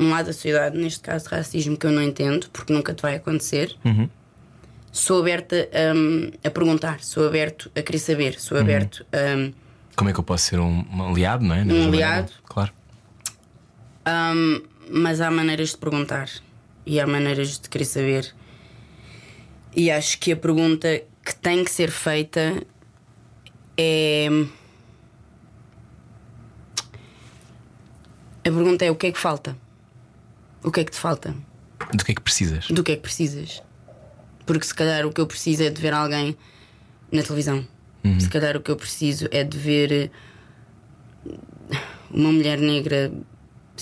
um lado da sociedade, neste caso racismo, que eu não entendo, porque nunca te vai acontecer, sou aberta hum, a perguntar, sou aberto a querer saber, sou aberto a. Como é que eu posso ser um, um aliado, não é? Um aliado. Claro. Hum, mas há maneiras de perguntar e há maneiras de querer saber. E acho que a pergunta que tem que ser feita é. A pergunta é: o que é que falta? O que é que te falta? Do que é que precisas? Do que é que precisas? Porque se calhar o que eu preciso é de ver alguém na televisão. Se calhar o que eu preciso é de ver uma mulher negra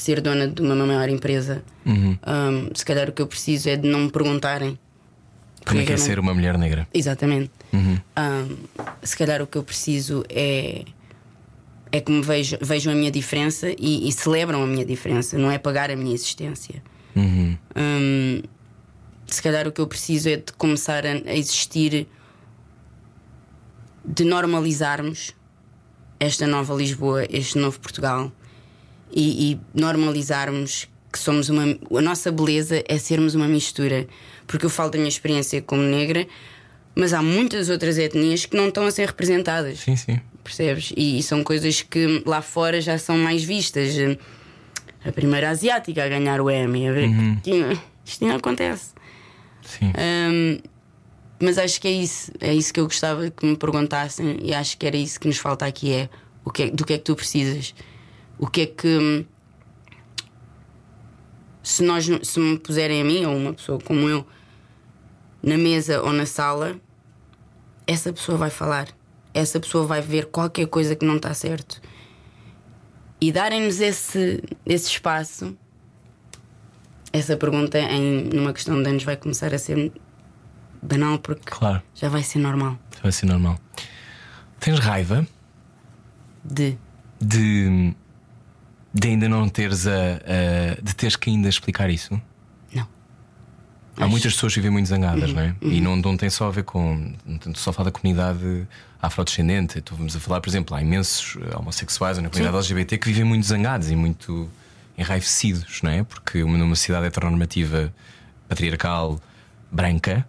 ser dona de uma maior empresa. Um, se calhar o que eu preciso é de não me perguntarem. Como é que é ser uma mulher negra? Exatamente. Um, se calhar o que eu preciso é é que me vejam, vejam a minha diferença e, e celebram a minha diferença, não é pagar a minha existência. Um, se calhar o que eu preciso é de começar a, a existir, de normalizarmos esta nova Lisboa, este novo Portugal e, e normalizarmos que somos uma. A nossa beleza é sermos uma mistura. Porque eu falo da minha experiência como negra, mas há muitas outras etnias que não estão a ser representadas. Sim, sim. Percebes? E, e são coisas que lá fora já são mais vistas. A primeira asiática a ganhar o Emmy, a ver que isto não acontece. Sim. Hum, mas acho que é isso, é isso que eu gostava que me perguntassem e acho que era isso que nos falta aqui é o que é- do que é que tu precisas, o que é que hum, se nós se me puserem a mim ou uma pessoa como eu na mesa ou na sala, essa pessoa vai falar, essa pessoa vai ver qualquer coisa que não está certo e darem-nos esse, esse espaço. Essa pergunta em numa questão de anos vai começar a ser banal porque Claro. já vai ser normal. Vai ser normal. Tens raiva De de, de ainda não teres a, a- de teres que ainda explicar isso? não. Há muitas pessoas que vivem muito zangadas, não é? E não, não tem só a ver com. Não tem só a falar da comunidade afrodescendente. Então, vamos a falar, por exemplo, há imensos eh, homossexuais na comunidade LGBT que vivem muito zangados e muito enraivecidos, não é? Porque uma- numa sociedade heteronormativa patriarcal branca,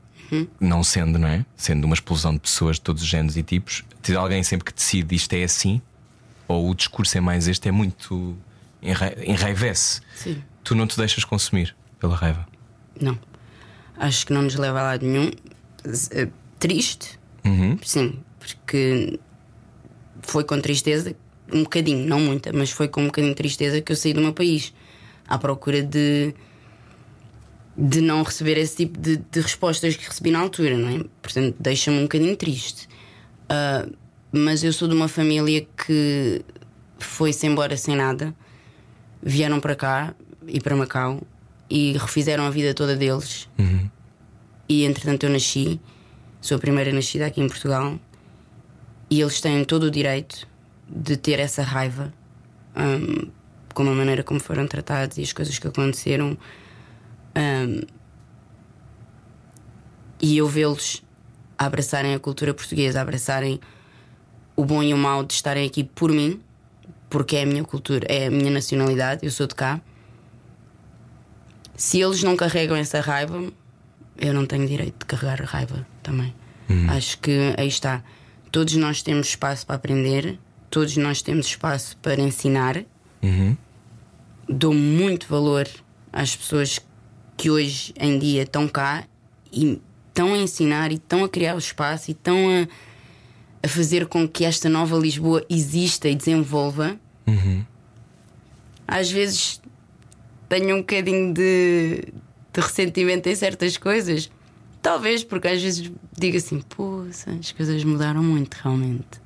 não sendo, não é? Sendo uma explosão de pessoas de todos os géneros e tipos, ter alguém sempre que decide isto é assim, ou o discurso é mais este, é muito. Enra- enraivece. Sim. Tu não te deixas consumir pela raiva. Não. Acho que não nos leva a lado nenhum. Eh, Triste, sim, porque foi com tristeza, um bocadinho, não muita, mas foi com um bocadinho de tristeza que eu saí do meu país à procura de. de não receber esse tipo de, de respostas que recebi na altura, não é? Portanto, deixa-me um bocadinho triste. Ah, mas eu sou de uma família que foi-se embora sem nada, vieram para cá e para Macau e refizeram a vida toda deles. E entretanto eu nasci, sou a primeira nascida aqui em Portugal, e eles têm todo o direito de ter essa raiva hum, com a maneira como foram tratados e as coisas que aconteceram. Hum, e eu vê-los abraçarem a cultura portuguesa, abraçarem o bom e o mau de estarem aqui por mim, porque é a minha cultura, é a minha nacionalidade, eu sou de cá. Se eles não carregam essa raiva, eu não tenho direito de carregar a raiva também. Acho que aí está. Todos nós temos espaço para aprender, todos nós temos espaço para ensinar. Dou muito valor às pessoas que hoje em dia estão cá e estão a ensinar e estão a criar o espaço e estão a, a fazer com que esta nova Lisboa exista e desenvolva. Às vezes tenho um bocadinho de, de ressentimento em certas coisas. Talvez porque às vezes digo assim, poça, as coisas mudaram muito realmente.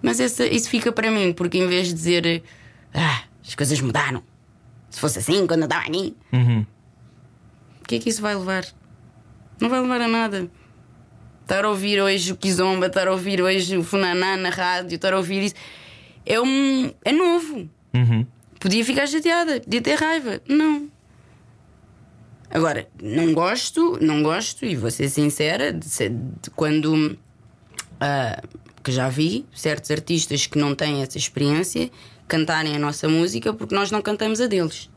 Mas essa, isso fica para mim, porque em vez de dizer ah, as coisas mudaram, se fosse assim quando eu estava aqui, o que é que isso vai levar? Não vai levar a nada. Estar a ouvir hoje o Kizomba, estar a ouvir hoje o Funaná na rádio, estar a ouvir isso. É um. é novo. Podia ficar chateada, podia ter raiva. Não. Agora, não gosto, não gosto, e vou ser sincera, de ser- de quando ah, que já vi certos artistas que não têm essa experiência cantarem a nossa música porque nós não cantamos a deles.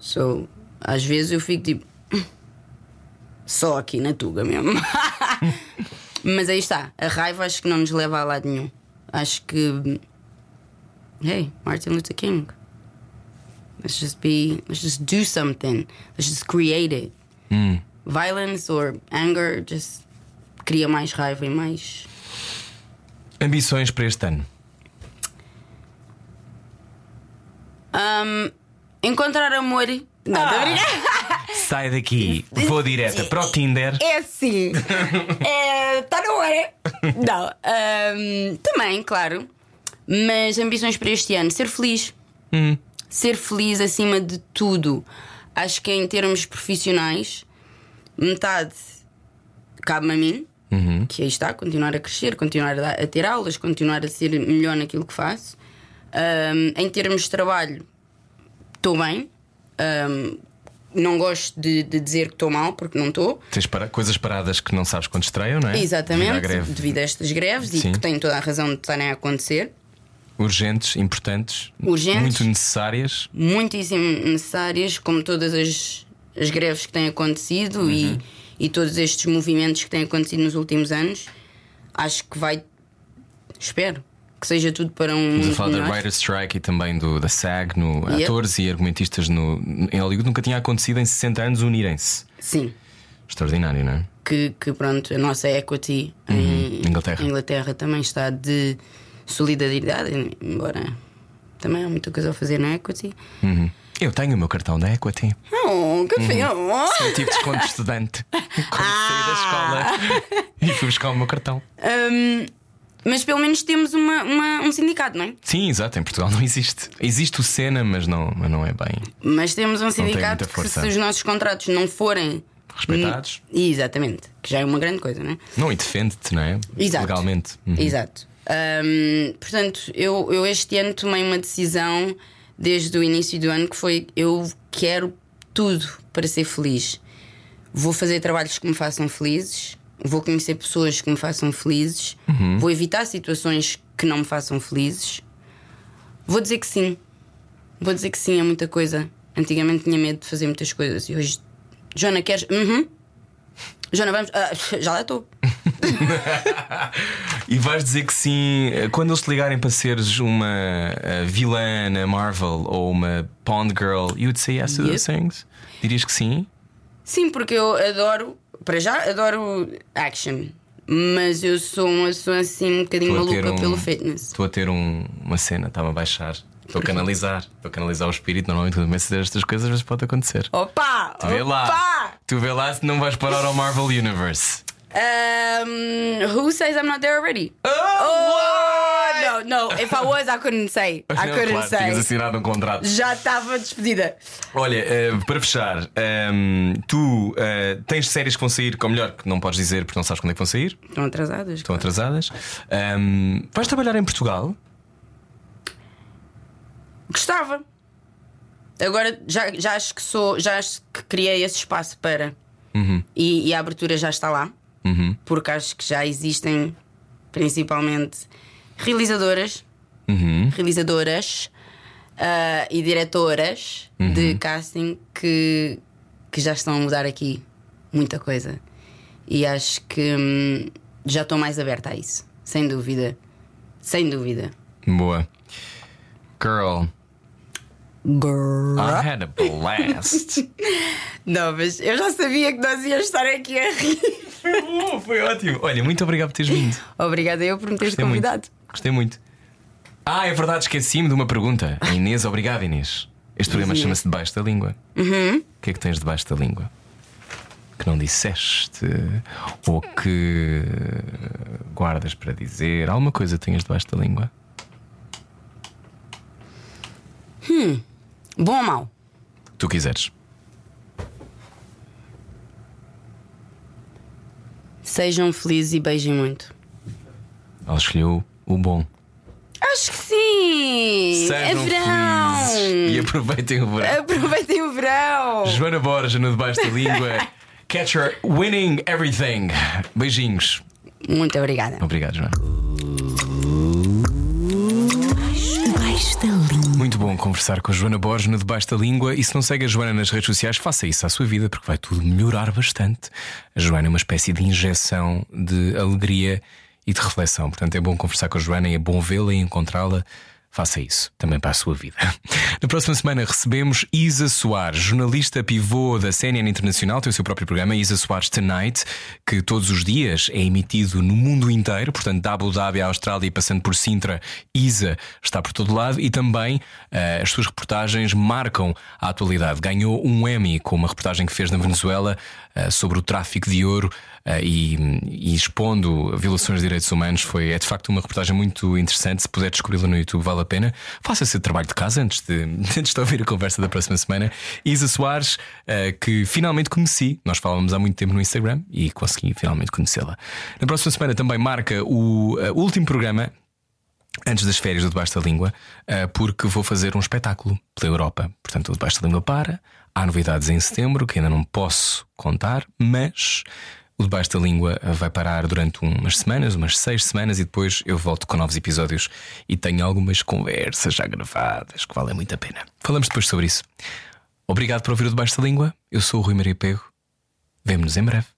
So, às vezes eu fico tipo. "Hum, Só aqui na Tuga mesmo. Mas aí está. A raiva acho que não nos leva a lado nenhum. Acho que. Hey, Martin Luther King. Let's just be. Let's just do something. Let's just create it. Violence or anger just cria mais raiva e mais. Ambições para este ano? Um, encontrar amor. Não, tô a brincar. Sai daqui, vou direta para o Tinder. É sim. Está na hora. Não. ahm, também, claro. Mas ambições para este ano: ser feliz. Ser feliz acima de tudo. Acho que em termos profissionais, metade cabe-me a mim. Que aí está, continuar a crescer, continuar a, ter aulas, continuar a ser melhor naquilo que faço. Ahm, em termos de trabalho, estou bem. Ahm, não gosto de, de dizer que estou mal, porque não estou. Tens para- coisas paradas que não sabes quando estreiam, não é? Exatamente, Devido devido a estas greves Sim. e que têm toda a razão de estarem a acontecer. Urgentes, importantes, Urgentes. muito necessárias. muitíssimo necessárias, como todas as, as greves que têm acontecido Uhum. e, e todos estes movimentos que têm acontecido nos últimos anos. Acho que vai. Espero que seja tudo para um. Estamos a mundo falar da. Writer's Strike e também do, da SAG, no, Yep. atores e argumentistas no, em Hollywood. Nunca tinha acontecido em 60 anos unirem-se. Sim. Extraordinário, não é? Que, que pronto, a nossa equity em Inglaterra. Inglaterra também está de solidariedade, embora também há muita coisa a fazer na equity. Uhum. Eu tenho o meu cartão da Equity. Oh, que fio! Eu tive desconto de estudante quando saí da escola e fui buscar o meu cartão. Hum, mas pelo menos temos uma, uma- um sindicato, não é? Sim, exato, em Portugal não existe. Existe o Sena, mas não, mas não é bem. Mas temos um sindicato que, se os nossos contratos não forem Respeitados. Exatamente, que já é uma grande coisa, não é? Não, e defende-te, não é? Exato. Legalmente. Uhum. Exato. Hum, portanto, eu, eu este ano tomei uma decisão desde o início do ano que foi: eu quero tudo para ser feliz. Vou fazer trabalhos que me façam felizes, vou conhecer pessoas que me façam felizes, vou evitar situações que não me façam felizes. Vou dizer que sim. Vou dizer que sim a muita coisa. Antigamente tinha medo de fazer muitas coisas e hoje, Joana, queres? Uhum. Joana, vamos. Ah, já lá estou. E vais dizer que sim eh, quando eles te ligarem para seres uma eh, vilã na Marvel ou uma Pond Girl, you would say yes to those things? Dirias que sim? Sim, porque eu adoro, para já, adoro action. Mas eu sou uma pessoa assim um bocadinho maluca um- pelo fitness. Estou a ter um- uma cena, está-me a baixar. Estou a canalizar. Estou a canalizar o espírito. Normalmente, quando começo a dizer estas coisas, vezes pode acontecer. Opa! Tu vê lá. Opa! Tu vê lá se não vais parar ao Marvel Universe. Um, who says I'm not there already? Oh, Oh, no, no. If I was, I couldn't say. I Não, couldn't claro, say. tinhas assinado um contrato. Já estava despedida. Olha, eh, para fechar, ehm, tu eh, tens séries que vão sair, ou melhor, que não podes dizer porque não sabes quando é que vão sair, Estão atrasadas. estão atrasadas. Ehm, vais trabalhar em Portugal? Gostava. Agora já, já acho que sou, já acho que criei esse espaço para. E, e a abertura já está lá. Porque acho que já existem principalmente realizadoras, realizadoras ah, e diretoras de casting que, que já estão a mudar aqui muita coisa. E acho que hum, já estou mais aberta a isso, sem dúvida. Sem dúvida. Boa. Girl, Girl. I had a blast. Não, mas eu já sabia que nós íamos estar aqui a rir. foi bom, foi ótimo. Olha, muito obrigado por teres vindo. Obrigada eu por me teres Gostei muito. Gostei muito. Ah, é verdade, esqueci-me de uma pergunta. A Inês, obrigado, Inês. Este programa chama-se Debaixo da Língua. O que é que tens debaixo da língua? Que não disseste ou que guardas para dizer? Alguma coisa tenhas debaixo da língua? Bom ou mau? Tu quiseres. Sejam felizes e beijem muito. Ela escolheu o bom. Acho que sim! é Sejam verão! felizes e aproveitem o verão. Aproveitem o verão! Joana Borja no Debaixo da Língua. Catcher winning everything. Beijinhos. Muito obrigada. Obrigado, Joana. Debaixo da língua. Muito bom conversar com a Joana Borges no Debaixo da Língua. E se não segue a Joana nas redes sociais, faça isso à sua vida, porque vai tudo melhorar bastante. A Joana é uma espécie de injeção de alegria e de reflexão. Portanto, é bom conversar com a Joana e é bom vê-la e encontrá-la. Faça isso também para a sua vida. Na próxima semana recebemos Isa Soares, jornalista pivô da CNN Internacional, tem o seu próprio programa, Isa Soares Tonight, que todos os dias é emitido no mundo inteiro, portanto, da Abu Dhabi à Austrália e passando por Sintra, Isa está por todo lado e também eh, as suas reportagens marcam a atualidade. Ganhou um Emmy com uma reportagem que fez na Venezuela eh, sobre o tráfico de ouro e, e expondo violações de direitos humanos. Foi, é de facto uma reportagem muito interessante. Se puder descobri-la no YouTube, vale a pena. Faça esse trabalho de casa antes de, antes de ouvir a conversa da próxima semana. Isa Soares, eh, que finalmente conheci. Nós falávamos há muito tempo no Instagram e consegui finalmente conhecê-la. Na próxima semana também marca o eh, último programa antes das férias do Debaixo da Língua, porque vou fazer um espetáculo pela Europa. Portanto, o Debaixo da Língua para. Há novidades em setembro que ainda não posso contar, mas o Debaixo da Língua vai parar durante umas semanas, umas seis semanas, e depois eu volto com novos episódios e tenho algumas conversas já gravadas que valem muito a pena. Falamos depois sobre isso. Obrigado por ouvir o Debaixo da Língua. Eu sou o Rui Maria Pego. Vemo-nos em breve.